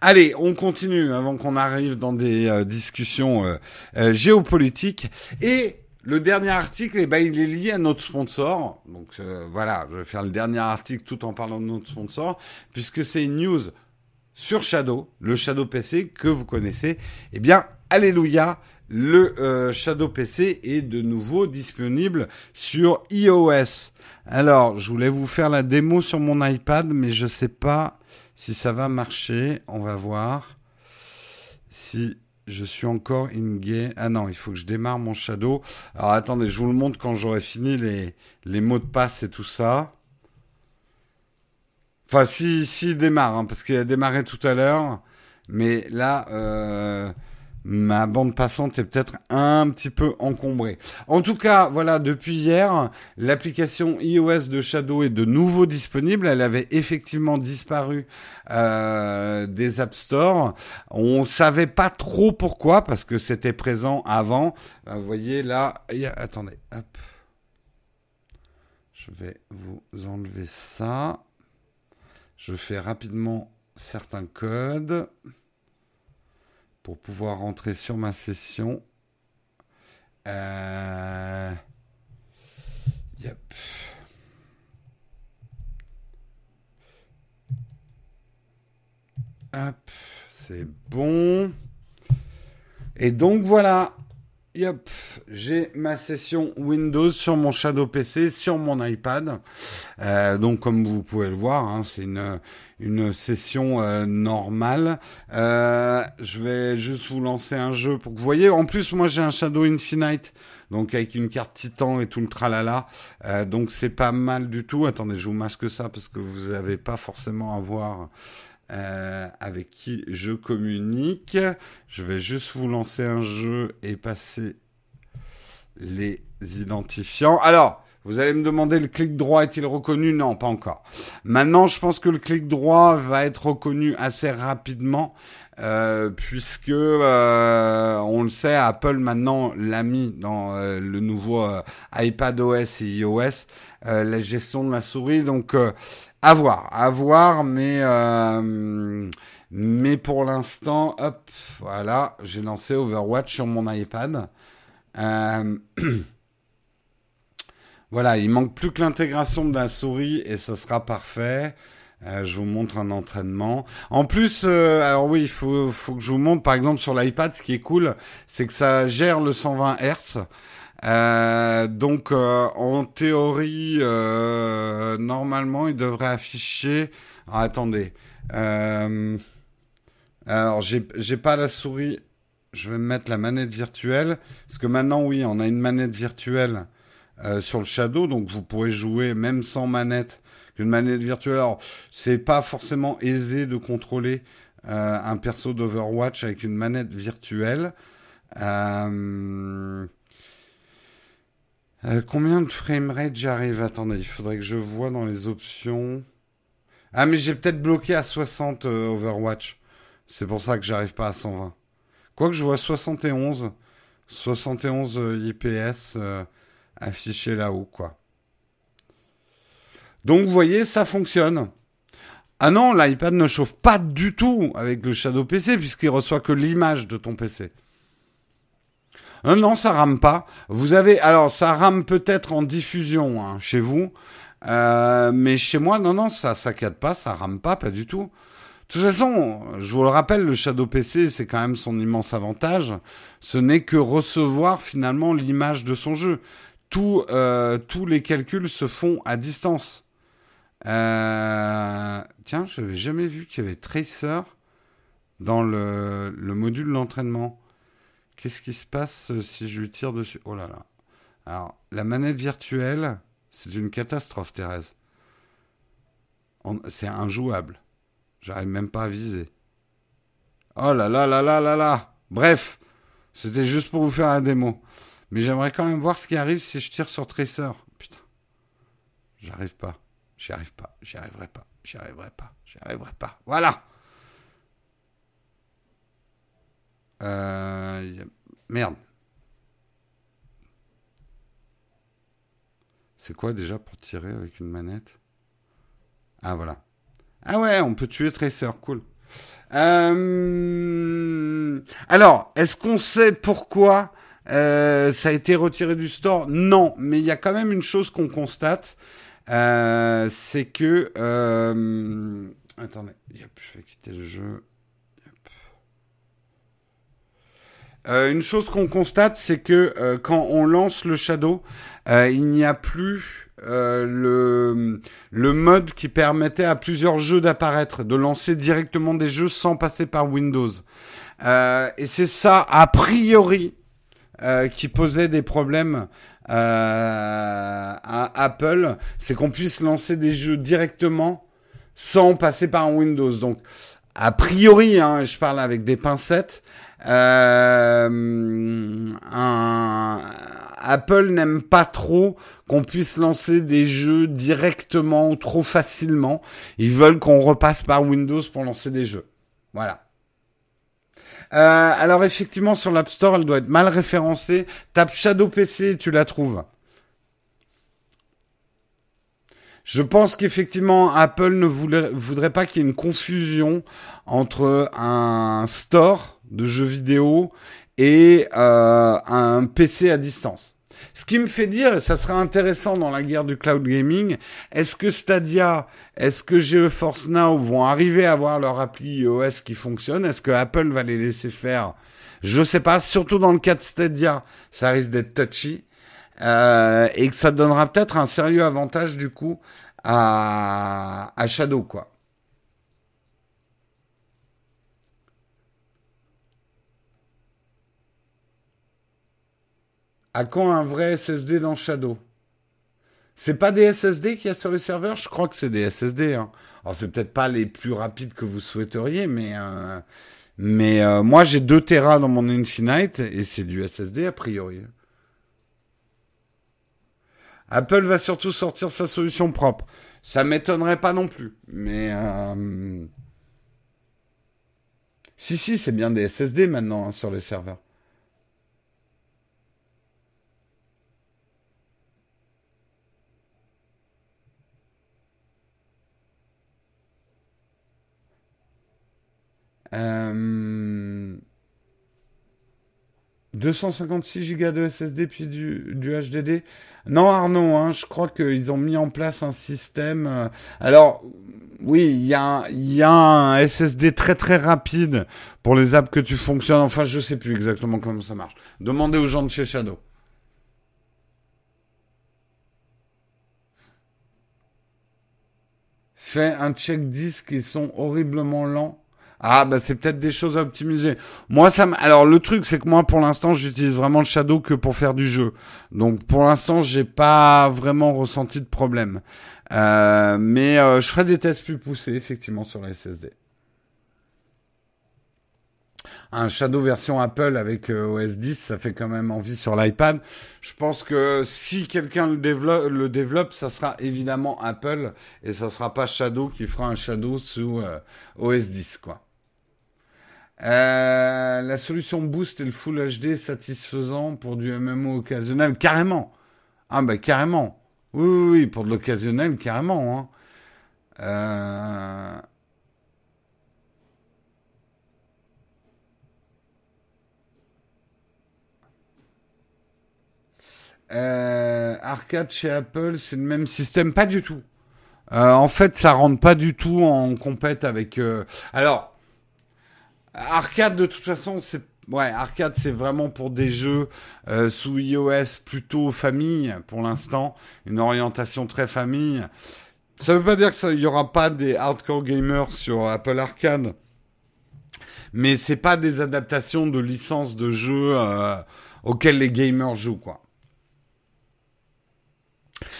Allez, on continue avant qu'on arrive dans des euh, discussions euh, euh, géopolitiques. Et le dernier article, eh ben, il est lié à notre sponsor. Donc voilà, je vais faire le dernier article tout en parlant de notre sponsor, puisque c'est une news sur Shadow, le Shadow PC que vous connaissez. Eh bien, alléluia, le Shadow PC est de nouveau disponible sur iOS. Alors, je voulais vous faire la démo sur mon iPad, mais je sais pas si ça va marcher, on va voir. Si je suis encore in game. Ah non, il faut que je démarre mon Shadow. Alors attendez, je vous le montre quand j'aurai fini les, mots de passe et tout ça. Enfin, si, si démarre, hein, parce qu'il a démarré tout à l'heure. Mais là, euh, ma bande passante est peut-être un petit peu encombrée. En tout cas, voilà, depuis hier, l'application iOS de Shadow est de nouveau disponible. Elle avait effectivement disparu euh, des App Store. On savait pas trop pourquoi, parce que c'était présent avant. Euh, vous voyez là, attendez, hop. Je vais vous enlever ça. Je fais rapidement certains codes pour pouvoir rentrer sur ma session. Euh... Yep. Hop, c'est bon. Et donc voilà, Yep, j'ai ma session Windows sur mon Shadow PC, sur mon iPad. Euh, donc comme vous pouvez le voir, hein, c'est une, une session euh, normale. Euh, je vais juste vous lancer un jeu pour que vous voyez. En plus, moi j'ai un Shadow Infinite, donc avec une carte Titan et tout le tralala. Euh, donc c'est pas mal du tout. Attendez, je vous masque ça parce que vous n'avez pas forcément à voir euh, avec qui je communique. Je vais juste vous lancer un jeu et passer les identifiants. Alors, vous allez me demander le clic droit est-il reconnu? Non, pas encore. Maintenant, je pense que le clic droit va être reconnu assez rapidement. Euh, puisque euh, on le sait, Apple maintenant l'a mis dans euh, le nouveau euh, iPad OS et iOS, la gestion de la souris. Donc à voir, à voir, mais euh, mais pour l'instant, hop, voilà, j'ai lancé Overwatch sur mon iPad. Euh, voilà, il manque plus que l'intégration de la souris et ça sera parfait. Euh, je vous montre un entraînement. En plus, alors oui, il faut, faut que je vous montre, par exemple, sur l'iPad, ce qui est cool, c'est que ça gère le 120 Hz. Euh, donc euh, en théorie, euh, normalement, il devrait afficher. Ah, attendez. Alors j'ai pas la souris. Je vais me mettre la manette virtuelle parce que maintenant, oui, on a une manette virtuelle sur le Shadow, donc vous pourrez jouer même sans manette qu'une manette virtuelle. Alors c'est pas forcément aisé de contrôler un perso d'Overwatch avec une manette virtuelle. Euh, combien de framerate j'arrive? Attendez, il faudrait que je vois dans les options. Ah, mais j'ai peut-être bloqué à 60 euh, Overwatch. C'est pour ça que j'arrive pas à 120. Quoique je vois 71. 71 IPS affiché là-haut, quoi. Donc, vous voyez, ça fonctionne. Ah non, l'iPad ne chauffe pas du tout avec le Shadow PC puisqu'il reçoit que l'image de ton PC. Non, non, ça rame pas. Vous avez, alors ça rame peut-être en diffusion hein, chez vous, euh, mais chez moi, non, non, ça saccade pas, ça rame pas, pas du tout. De toute façon, je vous le rappelle, le Shadow PC, c'est quand même son immense avantage. Ce n'est que recevoir finalement l'image de son jeu. Euh, tous les calculs se font à distance. Euh... Tiens, je n'avais jamais vu qu'il y avait Tracer dans le module d'entraînement. Qu'est-ce qui se passe euh, si je lui tire dessus? Oh là là. Alors, la manette virtuelle, c'est une catastrophe, Thérèse. C'est injouable. J'arrive même pas à viser. Oh là là là là là là Bref, c'était juste pour vous faire un démo. Mais j'aimerais quand même voir ce qui arrive si je tire sur Tracer. Putain. J'arrive pas. J'y arrive pas. J'y arriverai pas. J'y arriverai pas. J'y arriverai pas. Voilà. Euh, merde. C'est quoi déjà pour tirer avec une manette? Ah voilà. Ah ouais, on peut tuer Tracer, cool. Euh... Alors, est-ce qu'on sait pourquoi euh, ça a été retiré du store? Non, mais il y a quand même une chose qu'on constate, c'est que... Attendez, je vais quitter le jeu. Euh, une chose qu'on constate, c'est que euh, quand on lance le Shadow, euh, il n'y a plus le, le mode qui permettait à plusieurs jeux d'apparaître, de lancer directement des jeux sans passer par Windows. et c'est ça, a priori, qui posait des problèmes à Apple, c'est qu'on puisse lancer des jeux directement sans passer par Windows. Donc, a priori, hein, je parle avec des pincettes, euh, Apple n'aime pas trop qu'on puisse lancer des jeux directement ou trop facilement. Ils veulent qu'on repasse par Windows pour lancer des jeux. Voilà. Euh, alors effectivement, sur l'App Store, elle doit être mal référencée. Tape Shadow PC et tu la trouves. Je pense qu'effectivement, Apple ne voudrait pas qu'il y ait une confusion entre un store de jeux vidéo et euh, un PC à distance. Ce qui me fait dire, et ça sera intéressant dans la guerre du cloud gaming, est-ce que Stadia, est-ce que GeForce Now vont arriver à avoir leur appli iOS qui fonctionne? Est-ce que Apple va les laisser faire? Je sais pas. Surtout dans le cas de Stadia, ça risque d'être touchy. Euh, et que ça donnera peut-être un sérieux avantage du coup à, à Shadow, quoi. À quand un vrai SSD dans Shadow? C'est pas des SSD qu'il y a sur les serveurs? Je crois que c'est des SSD. Hein. Alors c'est peut-être pas les plus rapides que vous souhaiteriez, mais euh, euh, moi j'ai 2 Tera dans mon Infinite et c'est du SSD a priori. Apple va surtout sortir sa solution propre. Ça m'étonnerait pas non plus, mais euh, si si c'est bien des SSD maintenant hein, sur les serveurs. Euh, 256 Go de SSD puis du, HDD. Non Arnaud, hein, je crois qu'ils ont mis en place un système. Euh, alors oui, il y a, y a un SSD très très rapide pour les apps que tu fonctionnes. Enfin, je sais plus exactement comment ça marche. Demandez aux gens de chez Shadow. Fais un check disque, ils sont horriblement lents. Ah bah c'est peut-être des choses à optimiser. Moi ça alors le truc c'est que moi pour l'instant j'utilise vraiment le Shadow que pour faire du jeu. Donc pour l'instant j'ai pas vraiment ressenti de problème. Euh, mais euh, je ferai des tests plus poussés effectivement sur la SSD. Un Shadow version Apple avec euh, OS 10, ça fait quand même envie sur l'iPad. Je pense que si quelqu'un le développe, le développe, ça sera évidemment Apple et ça sera pas Shadow qui fera un Shadow sous OS 10 quoi. Euh, la solution Boost et le Full HD satisfaisant pour du MMO occasionnel, carrément. Ah bah carrément. Oui, oui, oui pour de l'occasionnel, carrément. Hein. Euh... Euh, arcade chez Apple, c'est le même système, pas du tout. En fait, ça rentre pas du tout en compète avec. Alors, Arcade, de toute façon, c'est ouais, arcade, c'est vraiment pour des jeux euh, sous iOS plutôt famille pour l'instant, une orientation très famille. Ça veut pas dire qu'il y aura pas des hardcore gamers sur Apple Arcade. mais c'est pas des adaptations de licences de jeux euh, auxquelles les gamers jouent, quoi.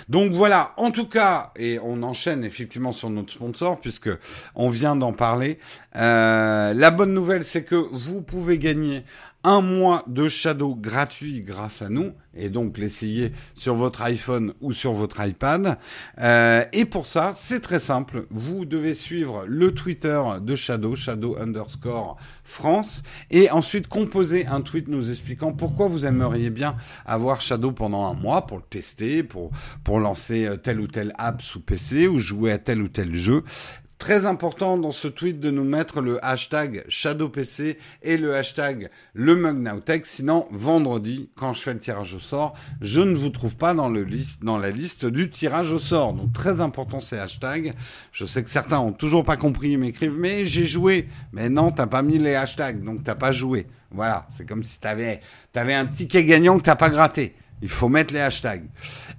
Donc voilà, en tout cas, et on enchaîne effectivement sur notre sponsor puisque on vient d'en parler. Euh, la bonne nouvelle, c'est que vous pouvez gagner un mois de Shadow gratuit grâce à nous, et donc l'essayer sur votre iPhone ou sur votre iPad. Euh, et pour ça, c'est très simple. Vous devez suivre le Twitter de Shadow, Shadow underscore France, et ensuite composer un tweet nous expliquant pourquoi vous aimeriez bien avoir Shadow pendant un mois pour le tester, pour, pour lancer euh, telle ou telle app sous PC ou jouer à tel ou tel jeu. Très important dans ce tweet de nous mettre le hashtag ShadowPC et le hashtag le MugNowTech. Sinon, vendredi, quand je fais le tirage au sort, je ne vous trouve pas dans, le liste, dans la liste du tirage au sort. Donc, très important ces hashtags. Je sais que certains ont toujours pas compris, ils m'écrivent, mais j'ai joué. Mais non, t'as pas mis les hashtags, donc t'as pas joué. Voilà. C'est comme si t'avais, avais un ticket gagnant que t'as pas gratté. Il faut mettre les hashtags.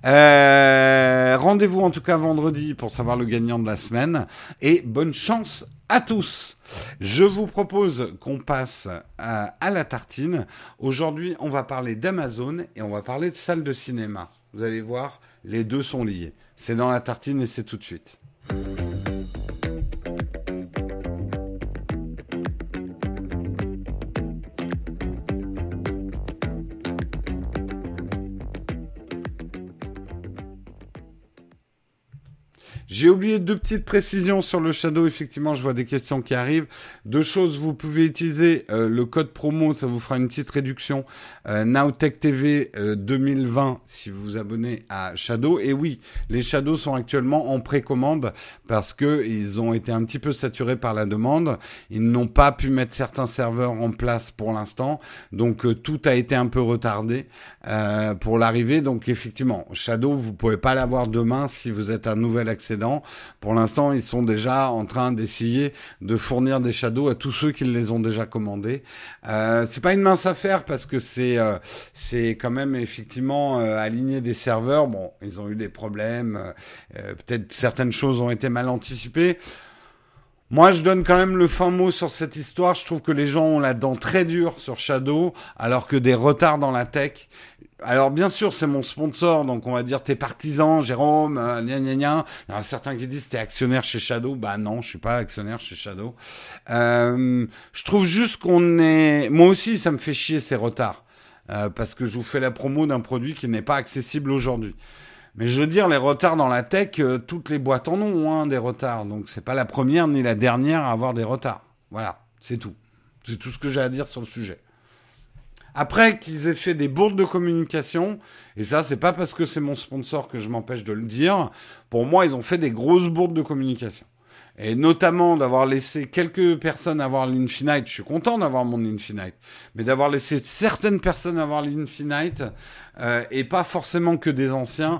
Euh, rendez-vous en tout cas vendredi pour savoir le gagnant de la semaine. Et bonne chance à tous. Je vous propose qu'on passe à, à, la tartine. Aujourd'hui, on va parler d'Amazon et on va parler de salle de cinéma. Vous allez voir, les deux sont liés. C'est dans la tartine et c'est tout de suite. J'ai oublié deux petites précisions sur le Shadow. Effectivement, je vois des questions qui arrivent. Deux choses, vous pouvez utiliser euh, le code promo, ça vous fera une petite réduction. Euh, Nowtech TV 2020 euh, si vous vous abonnez à Shadow. Et oui, les Shadows sont actuellement en précommande parce que ils ont été un petit peu saturés par la demande. Ils n'ont pas pu mettre certains serveurs en place pour l'instant, donc tout a été un peu retardé pour l'arrivée. Donc effectivement, Shadow, vous pouvez pas l'avoir demain si vous êtes un nouvel pour l'instant, ils sont déjà en train d'essayer de fournir des shadows à tous ceux qui les ont déjà commandés. Euh, c'est pas une mince affaire parce que c'est euh, c'est quand même effectivement euh, aligner des serveurs. Bon, ils ont eu des problèmes. Euh, peut-être certaines choses ont été mal anticipées. Moi, je donne quand même le fin mot sur cette histoire. Je trouve que les gens ont la dent très dure sur Shadow, alors que des retards dans la tech. Alors bien sûr, c'est mon sponsor, donc on va dire t'es partisan, Jérôme, euh, gna gna gna. Il y en a certains qui disent t'es actionnaire chez Shadow. Bah non, je suis pas actionnaire chez Shadow. Euh, je trouve juste qu'on est... Moi aussi, ça me fait chier ces retards. Euh, parce que je vous fais la promo d'un produit qui n'est pas accessible aujourd'hui. Mais je veux dire, les retards dans la tech, euh, toutes les boîtes en ont hein, des retards. Donc c'est pas la première ni la dernière à avoir des retards. Voilà, c'est tout. C'est tout ce que j'ai à dire sur le sujet. Après qu'ils aient fait des bourdes de communication, et ça, c'est pas parce que c'est mon sponsor que je m'empêche de le dire. Pour moi, ils ont fait des grosses bourdes de communication. Et notamment d'avoir laissé quelques personnes avoir l'Infinite. Je suis content d'avoir mon Infinite. Mais d'avoir laissé certaines personnes avoir l'Infinite, euh, et pas forcément que des anciens,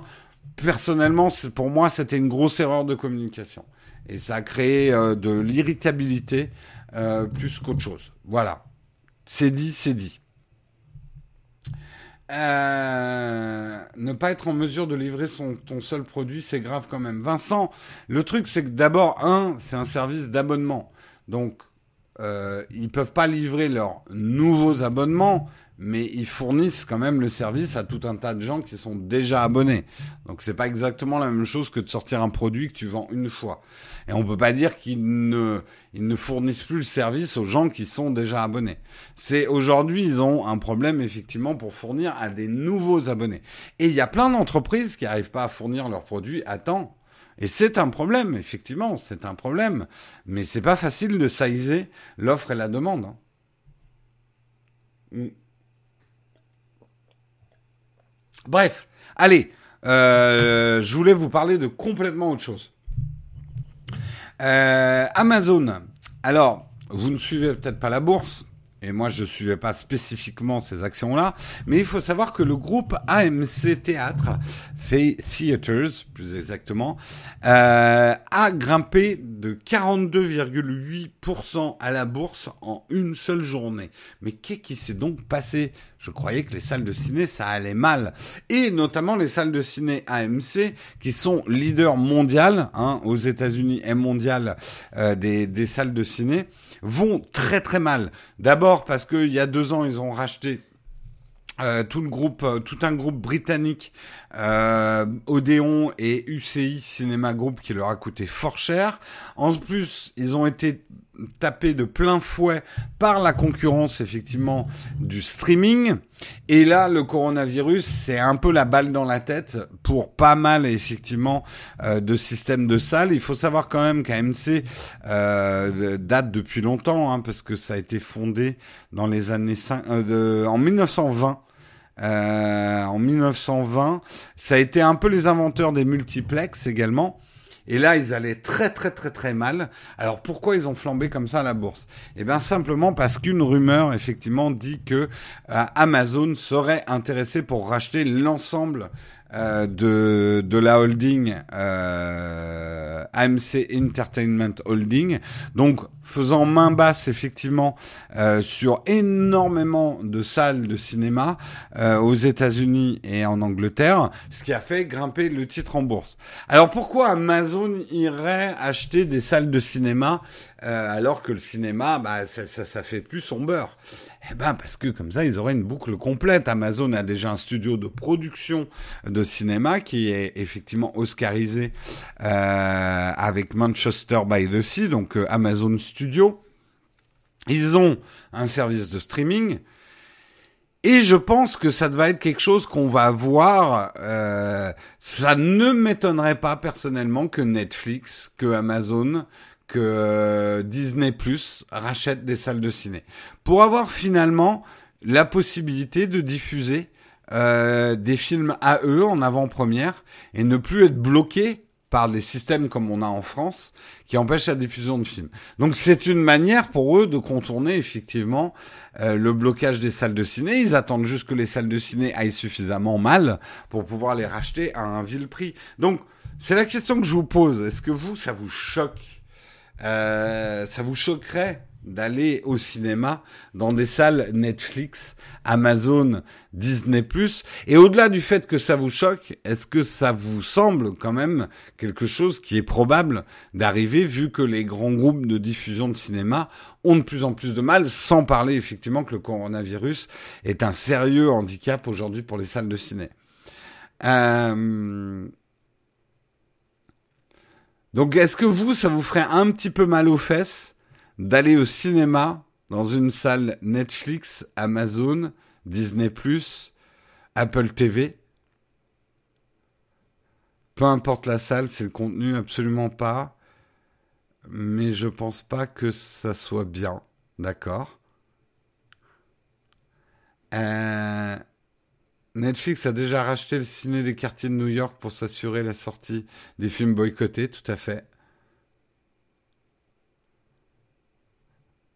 personnellement, pour moi, c'était une grosse erreur de communication. Et ça a créé euh, de l'irritabilité euh, plus qu'autre chose. Voilà. C'est dit, c'est dit. Euh, ne pas être en mesure de livrer son, ton seul produit, c'est grave quand même. Vincent, le truc, c'est que d'abord, un, c'est un service d'abonnement. Donc, euh, ils peuvent pas livrer leurs nouveaux abonnements, mais ils fournissent quand même le service à tout un tas de gens qui sont déjà abonnés. Donc c'est pas exactement la même chose que de sortir un produit que tu vends une fois. Et on peut pas dire qu'ils ne, ils ne fournissent plus le service aux gens qui sont déjà abonnés. C'est aujourd'hui ils ont un problème effectivement pour fournir à des nouveaux abonnés. Et il y a plein d'entreprises qui n'arrivent pas à fournir leurs produits à temps. Et c'est un problème, effectivement, c'est un problème. Mais c'est pas facile de saisir l'offre et la demande. Hein. Mm. Bref, allez, euh, je voulais vous parler de complètement autre chose. Euh, Amazon. Alors, vous ne suivez peut-être pas la bourse, et moi je ne suivais pas spécifiquement ces actions-là, mais il faut savoir que le groupe AMC Théâtre, Theaters plus exactement, euh, a grimpé de 42,8% à la bourse en une seule journée. Mais qu'est-ce qui s'est donc passé? Je croyais que les salles de ciné, ça allait mal. Et notamment les salles de ciné AMC, qui sont leaders mondial, hein, aux États-Unis et mondial euh, des, des salles de ciné, vont très très mal. D'abord parce qu'il y a deux ans, ils ont racheté euh, euh, tout un groupe britannique, euh, Odéon et UCI Cinéma Group qui leur a coûté fort cher. En plus, ils ont été tapés de plein fouet par la concurrence effectivement du streaming. Et là, le coronavirus, c'est un peu la balle dans la tête pour pas mal effectivement euh, de systèmes de salles. Il faut savoir quand même qu'AMC euh, date depuis longtemps, hein, parce que ça a été fondé dans les années 5, euh, de, en 1920. Euh, en 1920. Ça a été un peu les inventeurs des multiplex également. Et là, ils allaient très très très très mal. Alors pourquoi ils ont flambé comme ça la bourse? Eh bien simplement parce qu'une rumeur effectivement dit que euh, Amazon serait intéressé pour racheter l'ensemble euh, de, de la holding euh, AMC Entertainment Holding. Donc faisant main basse effectivement euh, sur énormément de salles de cinéma euh, aux États-Unis et en Angleterre, ce qui a fait grimper le titre en bourse. Alors pourquoi Amazon irait acheter des salles de cinéma euh, alors que le cinéma, bah, ça, ça, ça fait plus son beurre eh ben parce que comme ça, ils auraient une boucle complète. Amazon a déjà un studio de production de cinéma qui est effectivement oscarisé euh, avec Manchester by the Sea, donc euh, Amazon Studio. Ils ont un service de streaming. Et je pense que ça va être quelque chose qu'on va voir. Euh, ça ne m'étonnerait pas personnellement que Netflix, que Amazon, que euh, Disney Plus rachète des salles de ciné pour avoir finalement la possibilité de diffuser euh, des films à eux en avant-première et ne plus être bloqué par des systèmes comme on a en France qui empêchent la diffusion de films. Donc c'est une manière pour eux de contourner effectivement euh, le blocage des salles de ciné. Ils attendent juste que les salles de ciné aillent suffisamment mal pour pouvoir les racheter à un vil prix. Donc c'est la question que je vous pose. Est-ce que vous, ça vous choque euh, ça vous choquerait d'aller au cinéma dans des salles Netflix, Amazon, Disney ⁇ Et au-delà du fait que ça vous choque, est-ce que ça vous semble quand même quelque chose qui est probable d'arriver vu que les grands groupes de diffusion de cinéma ont de plus en plus de mal, sans parler effectivement que le coronavirus est un sérieux handicap aujourd'hui pour les salles de ciné. Euh... Donc, est-ce que vous, ça vous ferait un petit peu mal aux fesses d'aller au cinéma dans une salle Netflix, Amazon, Disney ⁇ Apple TV Peu importe la salle, c'est le contenu, absolument pas. Mais je pense pas que ça soit bien. D'accord? Euh, Netflix a déjà racheté le ciné des quartiers de New York pour s'assurer la sortie des films boycottés, tout à fait.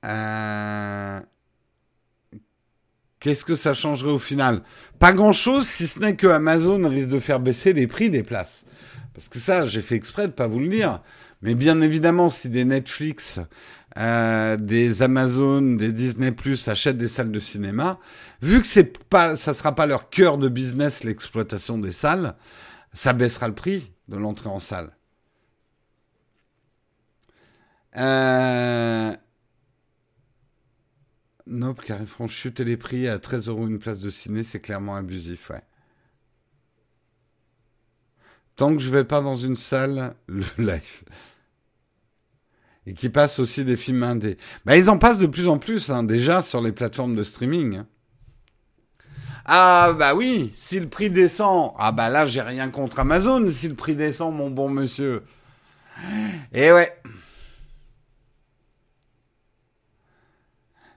Euh, qu'est-ce que ça changerait au final? Pas grand-chose, si ce n'est que Amazon risque de faire baisser les prix des places. Parce que ça, j'ai fait exprès de pas vous le dire. Mais bien évidemment, si des Netflix, euh, des Amazon, des Disney Plus achètent des salles de cinéma, vu que c'est pas, ça sera pas leur cœur de business l'exploitation des salles, ça baissera le prix de l'entrée en salle. Euh... Nope, car ils feront chuter les prix à 13 euros une place de ciné, c'est clairement abusif, ouais. Tant que je vais pas dans une salle, le live et qui passent aussi des films indés. Bah, ils en passent de plus en plus, hein, déjà sur les plateformes de streaming. Ah bah oui, si le prix descend, ah bah là j'ai rien contre Amazon si le prix descend, mon bon monsieur. Eh ouais.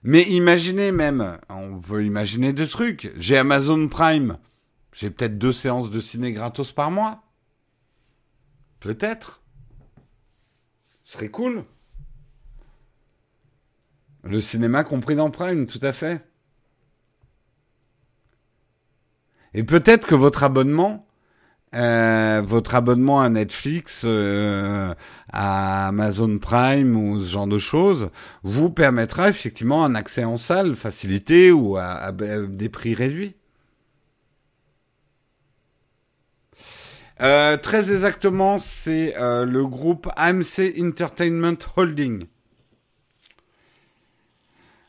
Mais imaginez même, on peut imaginer deux trucs. J'ai Amazon Prime, j'ai peut-être deux séances de ciné gratos par mois. Peut-être. Ce serait cool. Le cinéma compris dans Prime, tout à fait. Et peut-être que votre abonnement euh, votre abonnement à Netflix, euh, à Amazon Prime ou ce genre de choses vous permettra effectivement un accès en salle facilité ou à, des prix réduits. Euh, très exactement, c'est le groupe AMC Entertainment Holding.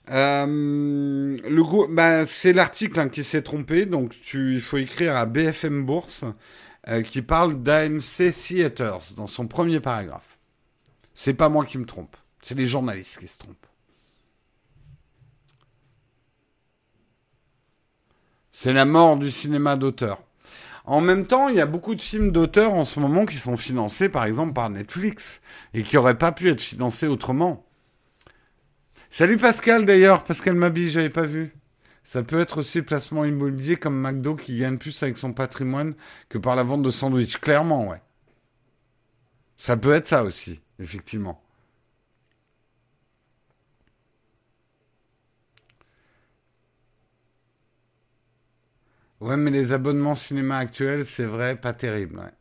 Groupe, bah, c'est l'article hein, qui s'est trompé, donc tu, il faut écrire à BFM Bourse. Euh, qui parle d'AMC Theaters dans son premier paragraphe. C'est pas moi qui me trompe, c'est les journalistes qui se trompent. C'est la mort du cinéma d'auteur. En même temps, il y a beaucoup de films d'auteur en ce moment qui sont financés, par exemple, par Netflix, et qui n'auraient pas pu être financés autrement. Salut Pascal d'ailleurs, Pascal Mabi, j'avais pas vu. Ça peut être aussi placement immobilier comme McDo qui gagne plus avec son patrimoine que par la vente de sandwichs. Clairement, ouais. Ça peut être ça aussi, effectivement. Ouais, mais les abonnements cinéma actuels, c'est vrai, pas terrible. Ouais.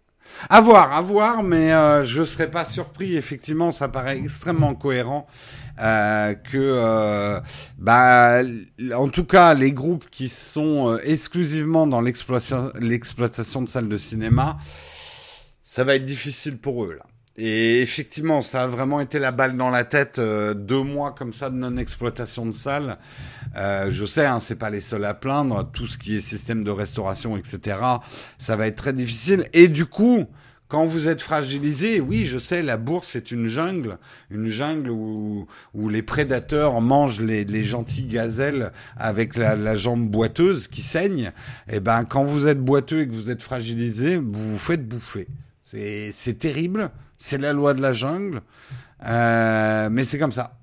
À voir, à voir, mais euh, je ne serais pas surpris. Effectivement, ça paraît extrêmement cohérent euh, que, euh, bah, en tout cas, les groupes qui sont exclusivement dans l'exploitation de salles de cinéma, ça va être difficile pour eux là. Et effectivement, ça a vraiment été la balle dans la tête. Euh, deux mois comme ça de non-exploitation de salles. Euh, je sais, hein, c'est pas les seuls à plaindre. Tout ce qui est système de restauration, etc. Ça va être très difficile. Et du coup, quand vous êtes fragilisé, oui, je sais, la bourse est une jungle, une jungle où, où les prédateurs mangent les, les gentilles gazelles avec la, la, jambe boiteuse qui saigne. Et eh ben, quand vous êtes boiteux et que vous êtes fragilisé, vous vous faites bouffer. C'est terrible. C'est la loi de la jungle. Euh, mais c'est comme ça.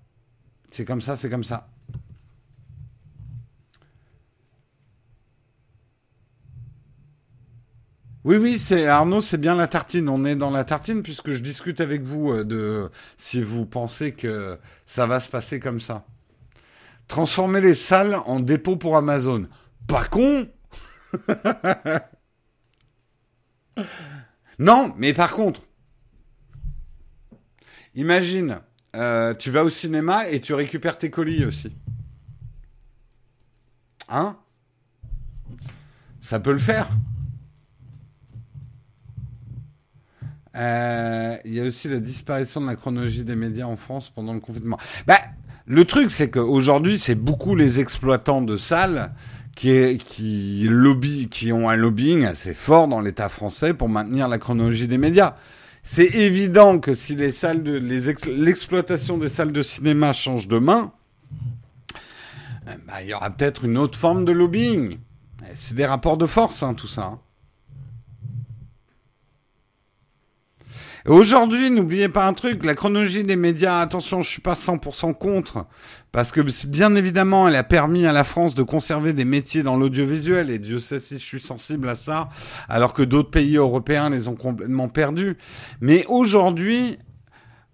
C'est comme ça, c'est comme ça. Oui, oui, c'est Arnaud, c'est bien la tartine. On est dans la tartine puisque je discute avec vous euh, de si vous pensez que ça va se passer comme ça. Transformer les salles en dépôt pour Amazon. Pas con Non, mais par contre, Imagine, euh, tu vas au cinéma et tu récupères tes colis aussi. Hein? Ça peut le faire. Euh, il y a aussi la disparition de la chronologie des médias en France pendant le confinement. Bah, le truc, c'est qu'aujourd'hui, c'est beaucoup les exploitants de salles qui, qui, lobby, qui ont un lobbying assez fort dans l'État français pour maintenir la chronologie des médias. C'est évident que si les salles de, l'exploitation des salles de cinéma change de main, eh ben, il y aura peut-être une autre forme de lobbying. C'est des rapports de force, hein, tout ça. Aujourd'hui, n'oubliez pas un truc, la chronologie des médias, attention, je suis pas 100% contre, parce que bien évidemment, elle a permis à la France de conserver des métiers dans l'audiovisuel, et Dieu sait si je suis sensible à ça, alors que d'autres pays européens les ont complètement perdus. Mais aujourd'hui,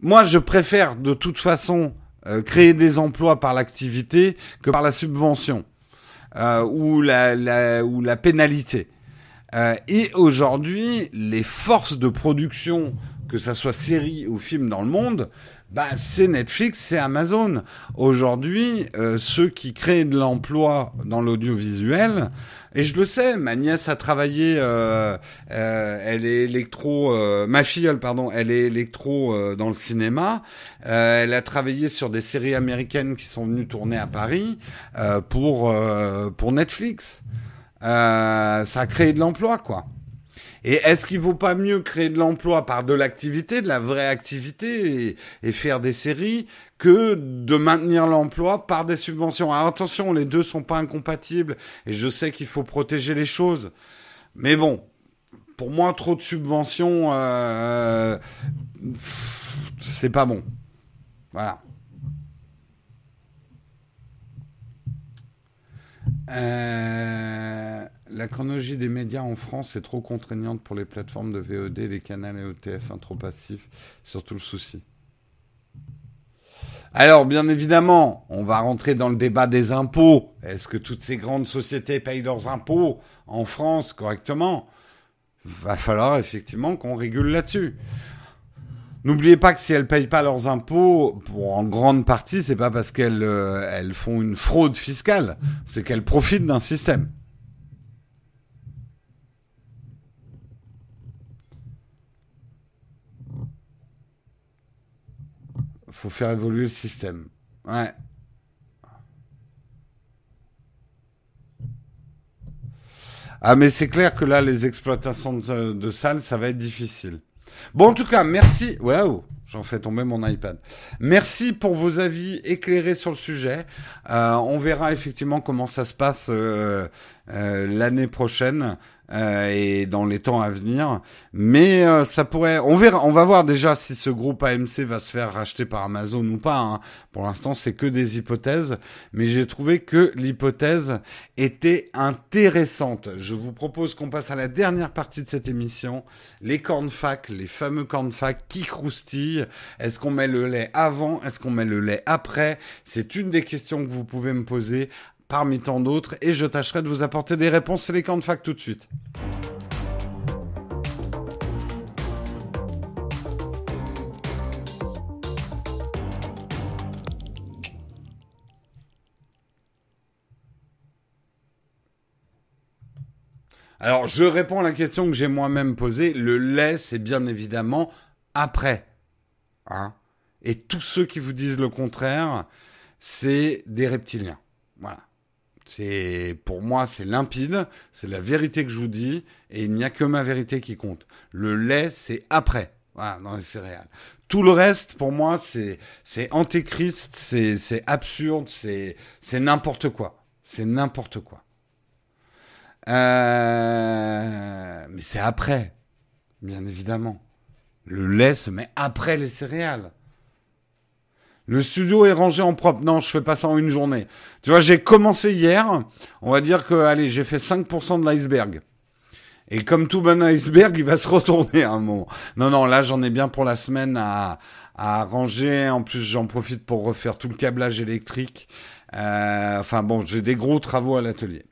moi, je préfère de toute façon euh, créer des emplois par l'activité que par la subvention euh, ou, la, pénalité. Euh, et aujourd'hui, les forces de production que ça soit série ou film dans le monde, bah, c'est Netflix, c'est Amazon. Aujourd'hui, euh, ceux qui créent de l'emploi dans l'audiovisuel, et je le sais, ma nièce a travaillé, euh, euh, elle est électro, ma fille, pardon, elle est électro dans le cinéma. elle a travaillé sur des séries américaines qui sont venues tourner à Paris pour pour Netflix. ça a créé de l'emploi, quoi. Et est-ce qu'il vaut pas mieux créer de l'emploi par de l'activité, de la vraie activité et, faire des séries que de maintenir l'emploi par des subventions? Alors attention, les deux sont pas incompatibles et je sais qu'il faut protéger les choses. Mais bon, pour moi, trop de subventions, euh, c'est pas bon. Voilà. Euh, la chronologie des médias en France est trop contraignante pour les plateformes de VOD, les canaux et OTF, trop passif, surtout le souci. Alors, bien évidemment, on va rentrer dans le débat des impôts. Est-ce que toutes ces grandes sociétés payent leurs impôts en France correctement? Va falloir effectivement qu'on régule là-dessus. N'oubliez pas que si elles payent pas leurs impôts, pour en grande partie, c'est pas parce qu'elles euh, font une fraude fiscale, c'est qu'elles profitent d'un système. Faut faire évoluer le système. Ouais. Ah mais c'est clair que là les exploitations de, de salles ça va être difficile. Bon, en tout cas, merci. Waouh, j'en fais tomber mon iPad. Merci pour vos avis éclairés sur le sujet. Euh, on verra effectivement comment ça se passe euh, euh, l'année prochaine. Euh, et dans les temps à venir. Mais euh, ça pourrait, on verra, on va voir déjà si ce groupe AMC va se faire racheter par Amazon ou pas. Hein. Pour l'instant, c'est que des hypothèses, mais j'ai trouvé que l'hypothèse était intéressante. Je vous propose qu'on passe à la dernière partie de cette émission, les cornfacs, les fameux cornfacs qui croustillent. Est-ce qu'on met le lait avant? Est-ce qu'on met le lait après? C'est une des questions que vous pouvez me poser parmi tant d'autres, et je tâcherai de vous apporter des réponses. C'est les camps de fac tout de suite. Alors, je réponds à la question que j'ai moi-même posée. Le lait, c'est bien évidemment après. Hein Et tous ceux qui vous disent le contraire, c'est des reptiliens. C'est pour moi c'est limpide, c'est la vérité que je vous dis et il n'y a que ma vérité qui compte. Le lait c'est après, voilà, dans les céréales. Tout le reste pour moi c'est c'est antéchrist, c'est c'est absurde, c'est c'est n'importe quoi, c'est n'importe quoi. Euh, mais c'est après, bien évidemment. Le lait se met après les céréales. Le studio est rangé en propre. Non, je fais pas ça en une journée. Tu vois, j'ai commencé hier. On va dire que, allez, j'ai fait 5% de l'iceberg. Et comme tout bon iceberg, il va se retourner à un moment. Non, non, là, j'en ai bien pour la semaine à, à ranger. En plus, j'en profite pour refaire tout le câblage électrique. Euh, enfin bon, j'ai des gros travaux à l'atelier.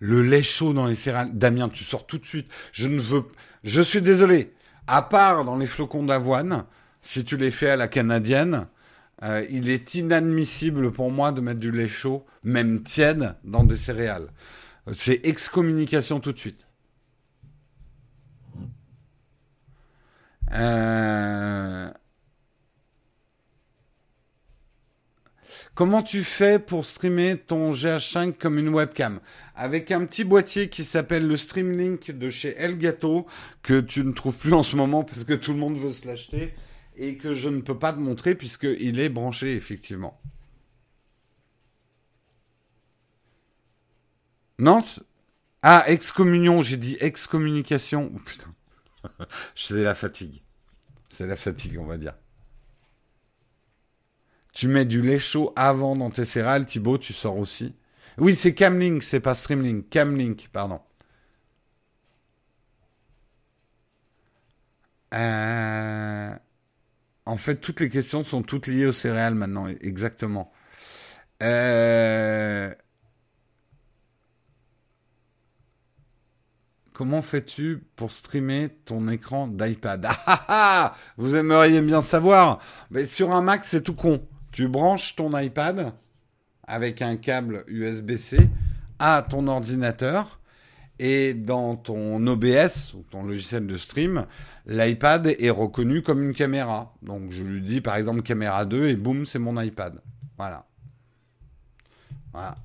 Le lait chaud dans les céréales. Damien, tu sors tout de suite. Je ne veux. Je suis désolé à part dans les flocons d'avoine, si tu les fais à la canadienne, euh, il est inadmissible pour moi de mettre du lait chaud, même tiède, dans des céréales. C'est excommunication tout de suite. Euh... Comment tu fais pour streamer ton GH5 comme une webcam? Avec un petit boîtier qui s'appelle le Streamlink de chez Elgato, que tu ne trouves plus en ce moment parce que tout le monde veut se l'acheter, et que je ne peux pas te montrer puisqu'il est branché effectivement. Non Ah, excommunion, j'ai dit excommunication. Oh putain. C'est la fatigue. C'est la fatigue, on va dire. Tu mets du lait chaud avant dans tes céréales, Thibaut, tu sors aussi. Oui, c'est Camlink, c'est pas Streamlink. Camlink, pardon. Euh, en fait, toutes les questions sont toutes liées aux céréales maintenant, exactement. Euh, Comment fais-tu pour streamer ton écran d'iPad? Ah, ah, ah Vous aimeriez bien savoir. Mais sur un Mac, c'est tout con tu branches ton iPad avec un câble USB-C à ton ordinateur et dans ton OBS ou ton logiciel de stream, l'iPad est reconnu comme une caméra. Donc je lui dis par exemple caméra 2 et boum, c'est mon iPad. Voilà. Voilà.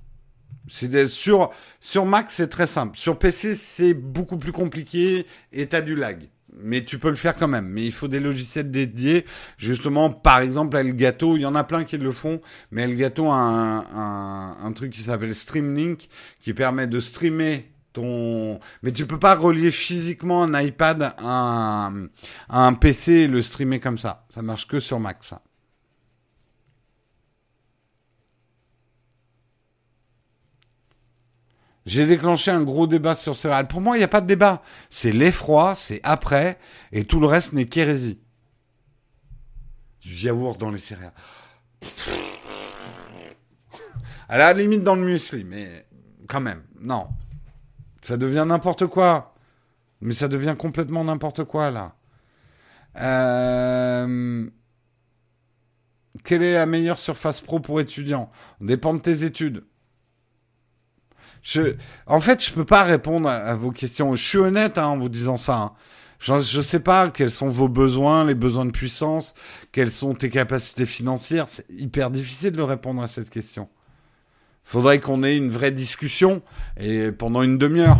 C'est sur, sur Mac, c'est très simple. Sur PC, c'est beaucoup plus compliqué et tu as du lag mais tu peux le faire quand même. Mais il faut des logiciels dédiés. Justement, par exemple, Elgato, il y en a plein qui le font, mais Elgato a un, un, truc qui s'appelle Streamlink, qui permet de streamer ton... Mais tu peux pas relier physiquement un iPad à un, PC et le streamer comme ça. Ça marche que sur Mac. J'ai déclenché un gros débat sur ce Pour moi, il n'y a pas de débat. C'est l'effroi, c'est après, et tout le reste n'est qu'hérésie. Du yaourt dans les céréales. À la limite dans le muesli, mais quand même, non. Ça devient n'importe quoi. Mais ça devient complètement n'importe quoi, là. Euh... Quelle est la meilleure surface pro pour étudiants? Dépend de tes études. Je, en fait, je peux pas répondre à, vos questions. Je suis honnête hein, en vous disant ça. Hein. Je ne sais pas quels sont vos besoins, les besoins de puissance, quelles sont tes capacités financières. C'est hyper difficile de répondre à cette question. Faudrait qu'on ait une vraie discussion et pendant une demi-heure.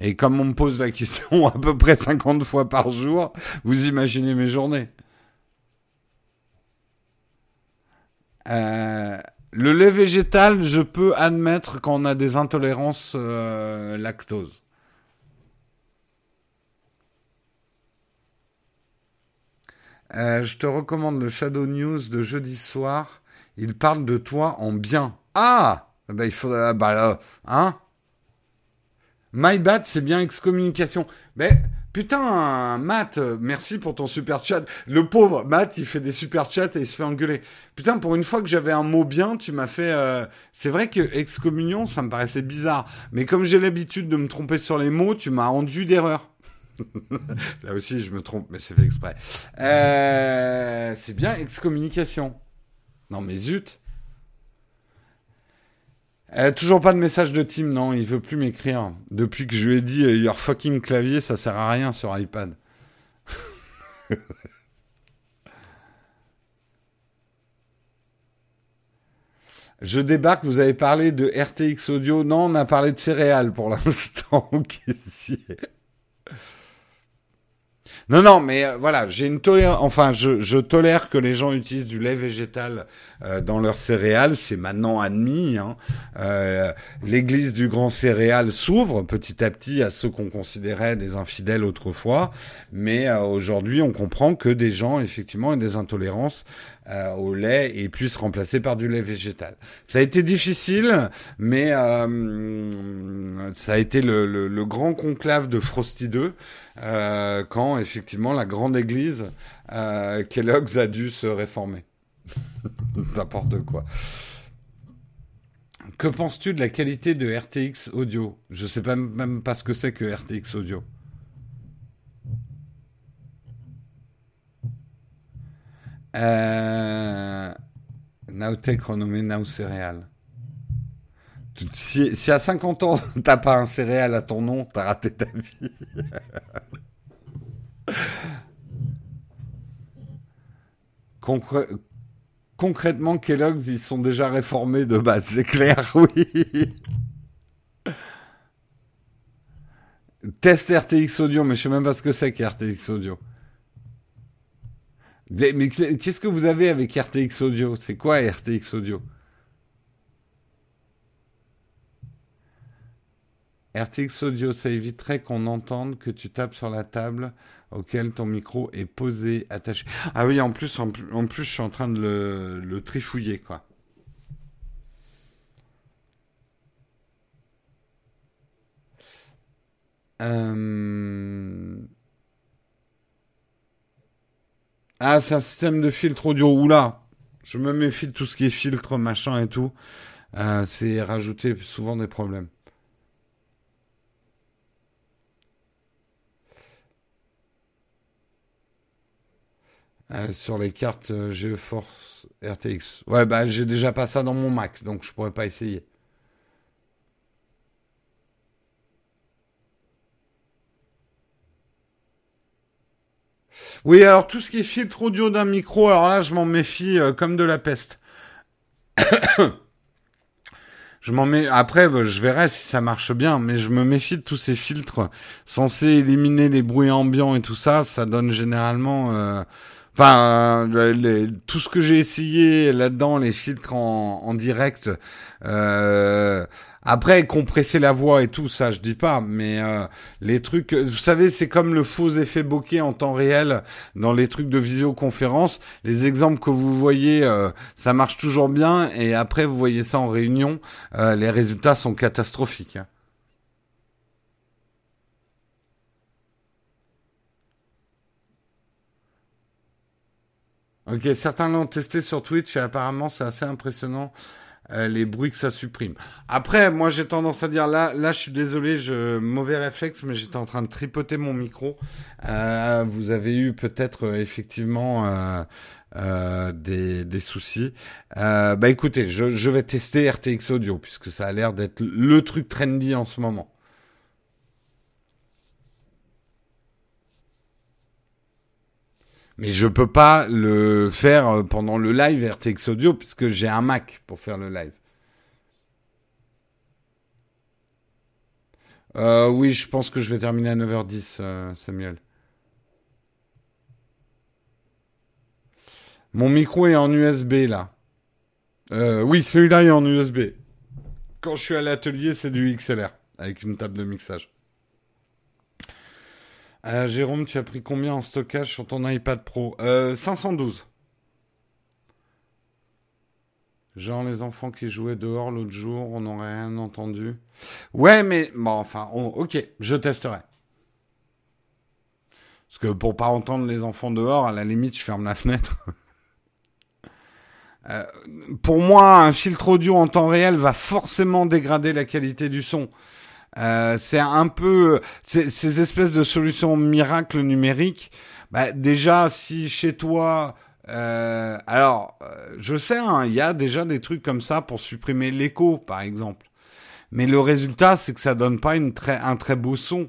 Et comme on me pose la question à peu près 50 fois par jour, vous imaginez mes journées. Euh, le lait végétal, je peux admettre qu'on a des intolérances euh, lactose. Euh, je te recommande le Shadow News de jeudi soir. Il parle de toi en bien. Ah ben, il faudrait... Ah, bah là, hein? My bad, c'est bien excommunication. Mais putain, Matt, merci pour ton super chat. Le pauvre Matt, il fait des super chats et il se fait engueuler. Putain, pour une fois que j'avais un mot bien, tu m'as fait. Euh, c'est vrai que excommunion, ça me paraissait bizarre. Mais comme j'ai l'habitude de me tromper sur les mots, tu m'as rendu d'erreur. Là aussi, je me trompe, mais c'est fait exprès. Euh, c'est bien excommunication. Non, mais zut. Toujours pas de message de Tim, non, il veut plus m'écrire. Depuis que je lui ai dit euh, Your fucking clavier, ça sert à rien sur iPad. Je débarque, vous avez parlé de RTX Audio. Non, on a parlé de céréales pour l'instant. Non, non, mais euh, voilà, j'ai une tolérance. Enfin, je, je, tolère que les gens utilisent du lait végétal euh, dans leurs céréales. C'est maintenant admis. Hein. Euh, L'Église du grand céréal s'ouvre petit à petit à ceux qu'on considérait des infidèles autrefois, mais aujourd'hui, on comprend que des gens effectivement ont des intolérances euh, au lait et puisse remplacer par du lait végétal. Ça a été difficile, mais euh, ça a été le, le, le, grand conclave de Frosty 2 euh, quand effectivement la grande église euh, Kellogg's a dû se réformer. N'importe quoi. Que penses-tu de la qualité de RTX audio? Je sais pas même pas ce que c'est que RTX audio. Euh, Nowtech renommé Now Céréales. Si, à 50 ans, t'as pas un céréal à ton nom, t'as raté ta vie. concrètement, Kellogg's, ils sont déjà réformés de base, c'est clair, oui. Test RTX Audio, mais je sais même pas ce que c'est qu'RTX Audio. Mais qu'est-ce que vous avez avec RTX Audio? C'est quoi RTX Audio? RTX Audio, ça éviterait qu'on entende que tu tapes sur la table auquel ton micro est posé, attaché. Ah oui, en plus, en, plus, je suis en train de le, le trifouiller, quoi. Euh... Ah, c'est un système de filtre audio. Oula, je me méfie de tout ce qui est filtre, machin et tout. Euh, c'est rajouter souvent des problèmes. Euh, sur les cartes euh, GeForce RTX. Ouais, bah j'ai déjà pas ça dans mon Mac, donc je pourrais pas essayer. Oui, alors tout ce qui est filtre audio d'un micro, alors là, je m'en méfie euh, comme de la peste. je m'en mets. Après, je verrai si ça marche bien, mais je me méfie de tous ces filtres censés éliminer les bruits ambiants et tout ça. Ça donne généralement. Enfin, euh, tout ce que j'ai essayé là-dedans, les filtres en, direct, euh, après, compresser la voix et tout, ça, je dis pas, mais euh, les trucs, vous savez, c'est comme le faux effet bokeh en temps réel dans les trucs de visioconférence. Les exemples que vous voyez, euh, ça marche toujours bien, et après, vous voyez ça en réunion, les résultats sont catastrophiques. Hein. Ok, certains l'ont testé sur Twitch et apparemment c'est assez impressionnant. euh, les bruits que ça supprime. Après, moi j'ai tendance à dire là, là je suis désolé, je mauvais réflexe, mais j'étais en train de tripoter mon micro. Euh, vous avez eu peut-être euh, effectivement des, des, soucis. bah écoutez, je, je vais tester RTX Audio puisque ça a l'air d'être le truc trendy en ce moment. Mais je peux pas le faire euh, pendant le live RTX Audio puisque j'ai un Mac pour faire le live. Euh, oui, je pense que je vais terminer à 9h10, euh, Samuel. Mon micro est en USB là. oui, celui-là est en USB. Quand je suis à l'atelier, c'est du XLR avec une table de mixage. Euh, Jérôme, tu as pris combien en stockage sur ton iPad Pro 512. Euh, Genre les enfants qui jouaient dehors l'autre jour, on n'aurait rien entendu. Ouais, mais bon, enfin, ok, je testerai. Parce que pour pas entendre les enfants dehors, à la limite, je ferme la fenêtre. Euh, pour moi, un filtre audio en temps réel va forcément dégrader la qualité du son. Euh, c'est un peu ces espèces de solutions miracles numériques. Bah, déjà, si chez toi, euh, alors, euh, je sais, hein, il y a déjà des trucs comme ça pour supprimer l'écho, par exemple. Mais le résultat, c'est que ça donne pas une très, un très beau son.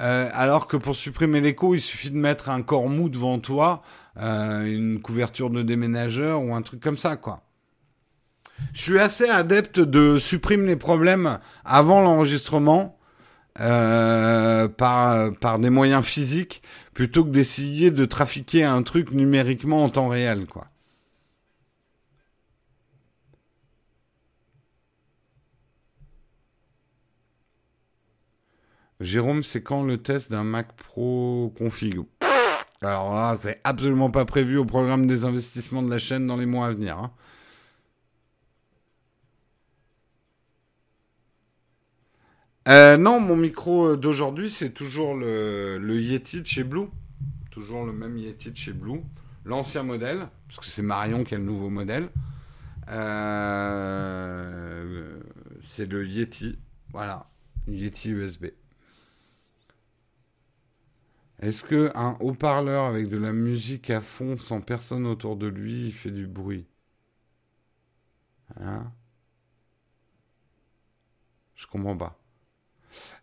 Euh, alors que pour supprimer l'écho, il suffit de mettre un corps mou devant toi, euh, une couverture de déménageur ou un truc comme ça, quoi. Je suis assez adepte de supprimer les problèmes avant l'enregistrement euh, par, par des moyens physiques plutôt que d'essayer de trafiquer un truc numériquement en temps réel, quoi. Jérôme, c'est quand le test d'un Mac Pro config? Alors là, c'est absolument pas prévu au programme des investissements de la chaîne dans les mois à venir. Hein. Euh, non, mon micro d'aujourd'hui, c'est toujours le, Yeti de chez Blue. Toujours le même Yeti de chez Blue. L'ancien modèle, parce que c'est Marion qui a le nouveau modèle. Euh, c'est le Yeti. Voilà. Yeti USB. Est-ce que un haut-parleur avec de la musique à fond sans personne autour de lui, il fait du bruit? Hein? Je comprends pas.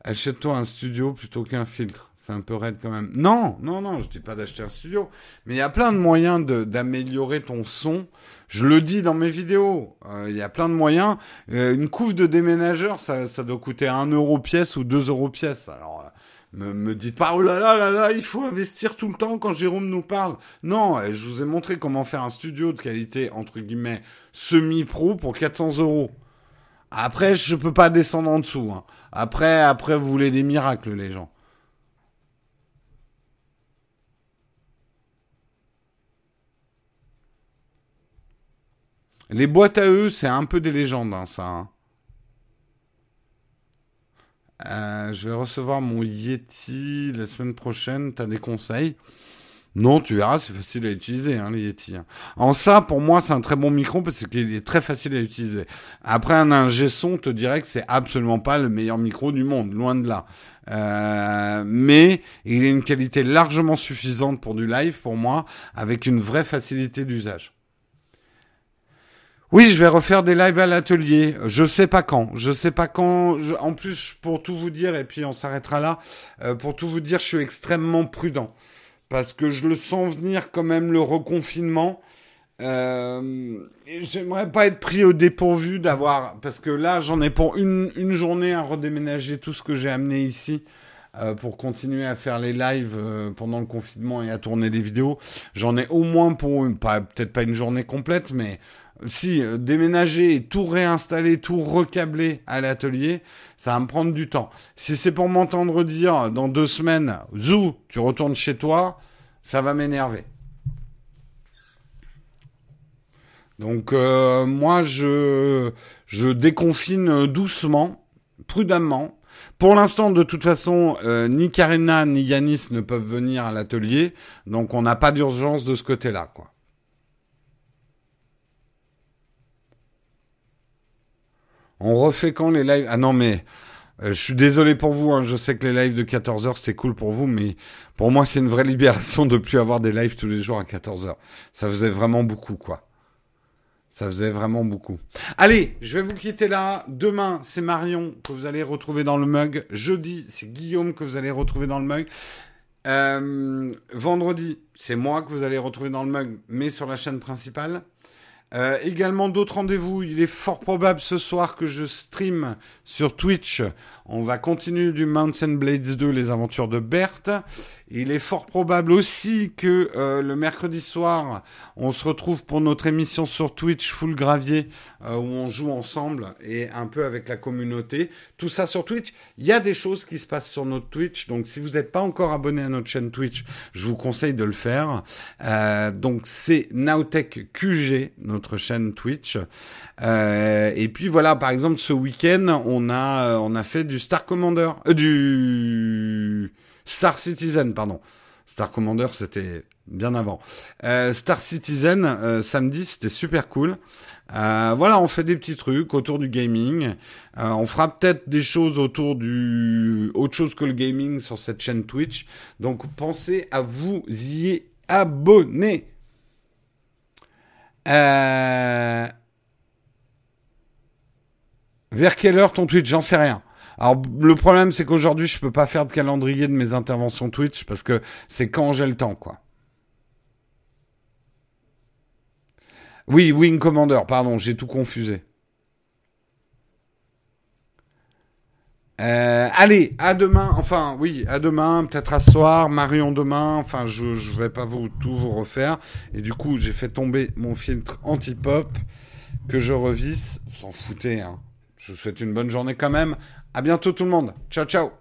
Achète-toi un studio plutôt qu'un filtre. C'est un peu raide quand même. Non, non, non, je dis pas d'acheter un studio. Mais il y a plein de moyens d'améliorer ton son. Je le dis dans mes vidéos. Euh, il y a plein de moyens. Euh, une couve de déménageur, ça, ça doit coûter 1 euro pièce ou 2 euros pièce. Alors, euh, me, dites pas, oh là là là là, il faut investir tout le temps quand Jérôme nous parle. Non, je vous ai montré comment faire un studio de qualité, entre guillemets, semi-pro pour 400 euros. Après, je peux pas descendre en dessous. Hein. Après, après, vous voulez des miracles, les gens. Les boîtes à eux, c'est un peu des légendes, hein, ça. Hein. Euh, je vais recevoir mon Yeti la semaine prochaine. T'as des conseils? Non, tu verras, c'est facile à utiliser, hein, les Yeti. Hein. En ça, pour moi, c'est un très bon micro parce qu'il est très facile à utiliser. Après, un ingé son te dirait que c'est absolument pas le meilleur micro du monde, loin de là. Euh, mais il a une qualité largement suffisante pour du live, pour moi, avec une vraie facilité d'usage. Oui, je vais refaire des lives à l'atelier. Je sais pas quand. Je sais pas quand. En plus, pour tout vous dire, et puis on s'arrêtera là. Euh, pour tout vous dire, je suis extrêmement prudent parce que je le sens venir quand même le reconfinement. Euh, J'aimerais pas être pris au dépourvu d'avoir, parce que là j'en ai pour une, journée à redéménager tout ce que j'ai amené ici euh, pour continuer à faire les lives euh, pendant le confinement et à tourner des vidéos. J'en ai au moins pour peut-être pas une journée complète, mais si euh, déménager et tout réinstaller, tout recabler à l'atelier, ça va me prendre du temps. Si c'est pour m'entendre dire dans deux semaines, zou, tu retournes chez toi, ça va m'énerver. Donc euh, moi je je déconfine doucement, prudemment. Pour l'instant, de toute façon, euh, ni Karina ni Yanis ne peuvent venir à l'atelier, donc on n'a pas d'urgence de ce côté-là, quoi. On refait quand les lives? Ah non, mais euh, je suis désolé pour vous. Hein. Je sais que les lives de 14 heures c'est cool pour vous, mais pour moi c'est une vraie libération de plus avoir des lives tous les jours à 14 heures. Ça faisait vraiment beaucoup, quoi. Ça faisait vraiment beaucoup. Allez, je vais vous quitter là. Demain, c'est Marion que vous allez retrouver dans le mug. Jeudi, c'est Guillaume que vous allez retrouver dans le mug. Euh, vendredi, c'est moi que vous allez retrouver dans le mug, mais sur la chaîne principale. Euh, également d'autres rendez-vous. Il est fort probable ce soir que je stream sur Twitch. On va continuer du Mountain Blades 2, les aventures de Berthe. Il est fort probable aussi que euh, le mercredi soir, on se retrouve pour notre émission sur Twitch Full Gravier, euh, où on joue ensemble et un peu avec la communauté. Tout ça sur Twitch. Il y a des choses qui se passent sur notre Twitch, donc si vous n'êtes pas encore abonné à notre chaîne Twitch, je vous conseille de le faire. Euh, donc c'est Nowtech QG, notre chaîne Twitch. et puis voilà, par exemple, ce week-end, on a on a fait du Star Commander, du Star Citizen, pardon. Star Commander, c'était bien avant. Euh, Star Citizen, euh, samedi, c'était super cool. Euh, voilà, on fait des petits trucs autour du gaming. on fera peut-être des choses autour du autre chose que le gaming sur cette chaîne Twitch. Donc pensez à vous y abonner. Vers quelle heure ton Twitch? J'en sais rien. Alors le problème c'est qu'aujourd'hui je peux pas faire de calendrier de mes interventions Twitch parce que c'est quand j'ai le temps quoi. Oui, Wing Commander, pardon, j'ai tout confusé. Euh, allez, à demain. Enfin, oui, à demain, peut-être à soir, Marion demain. Enfin, je ne vais pas vous tout vous refaire. Et du coup, j'ai fait tomber mon filtre anti-pop que je revisse. S'en foutez, hein. Je vous souhaite une bonne journée quand même. À bientôt tout le monde. Ciao, ciao.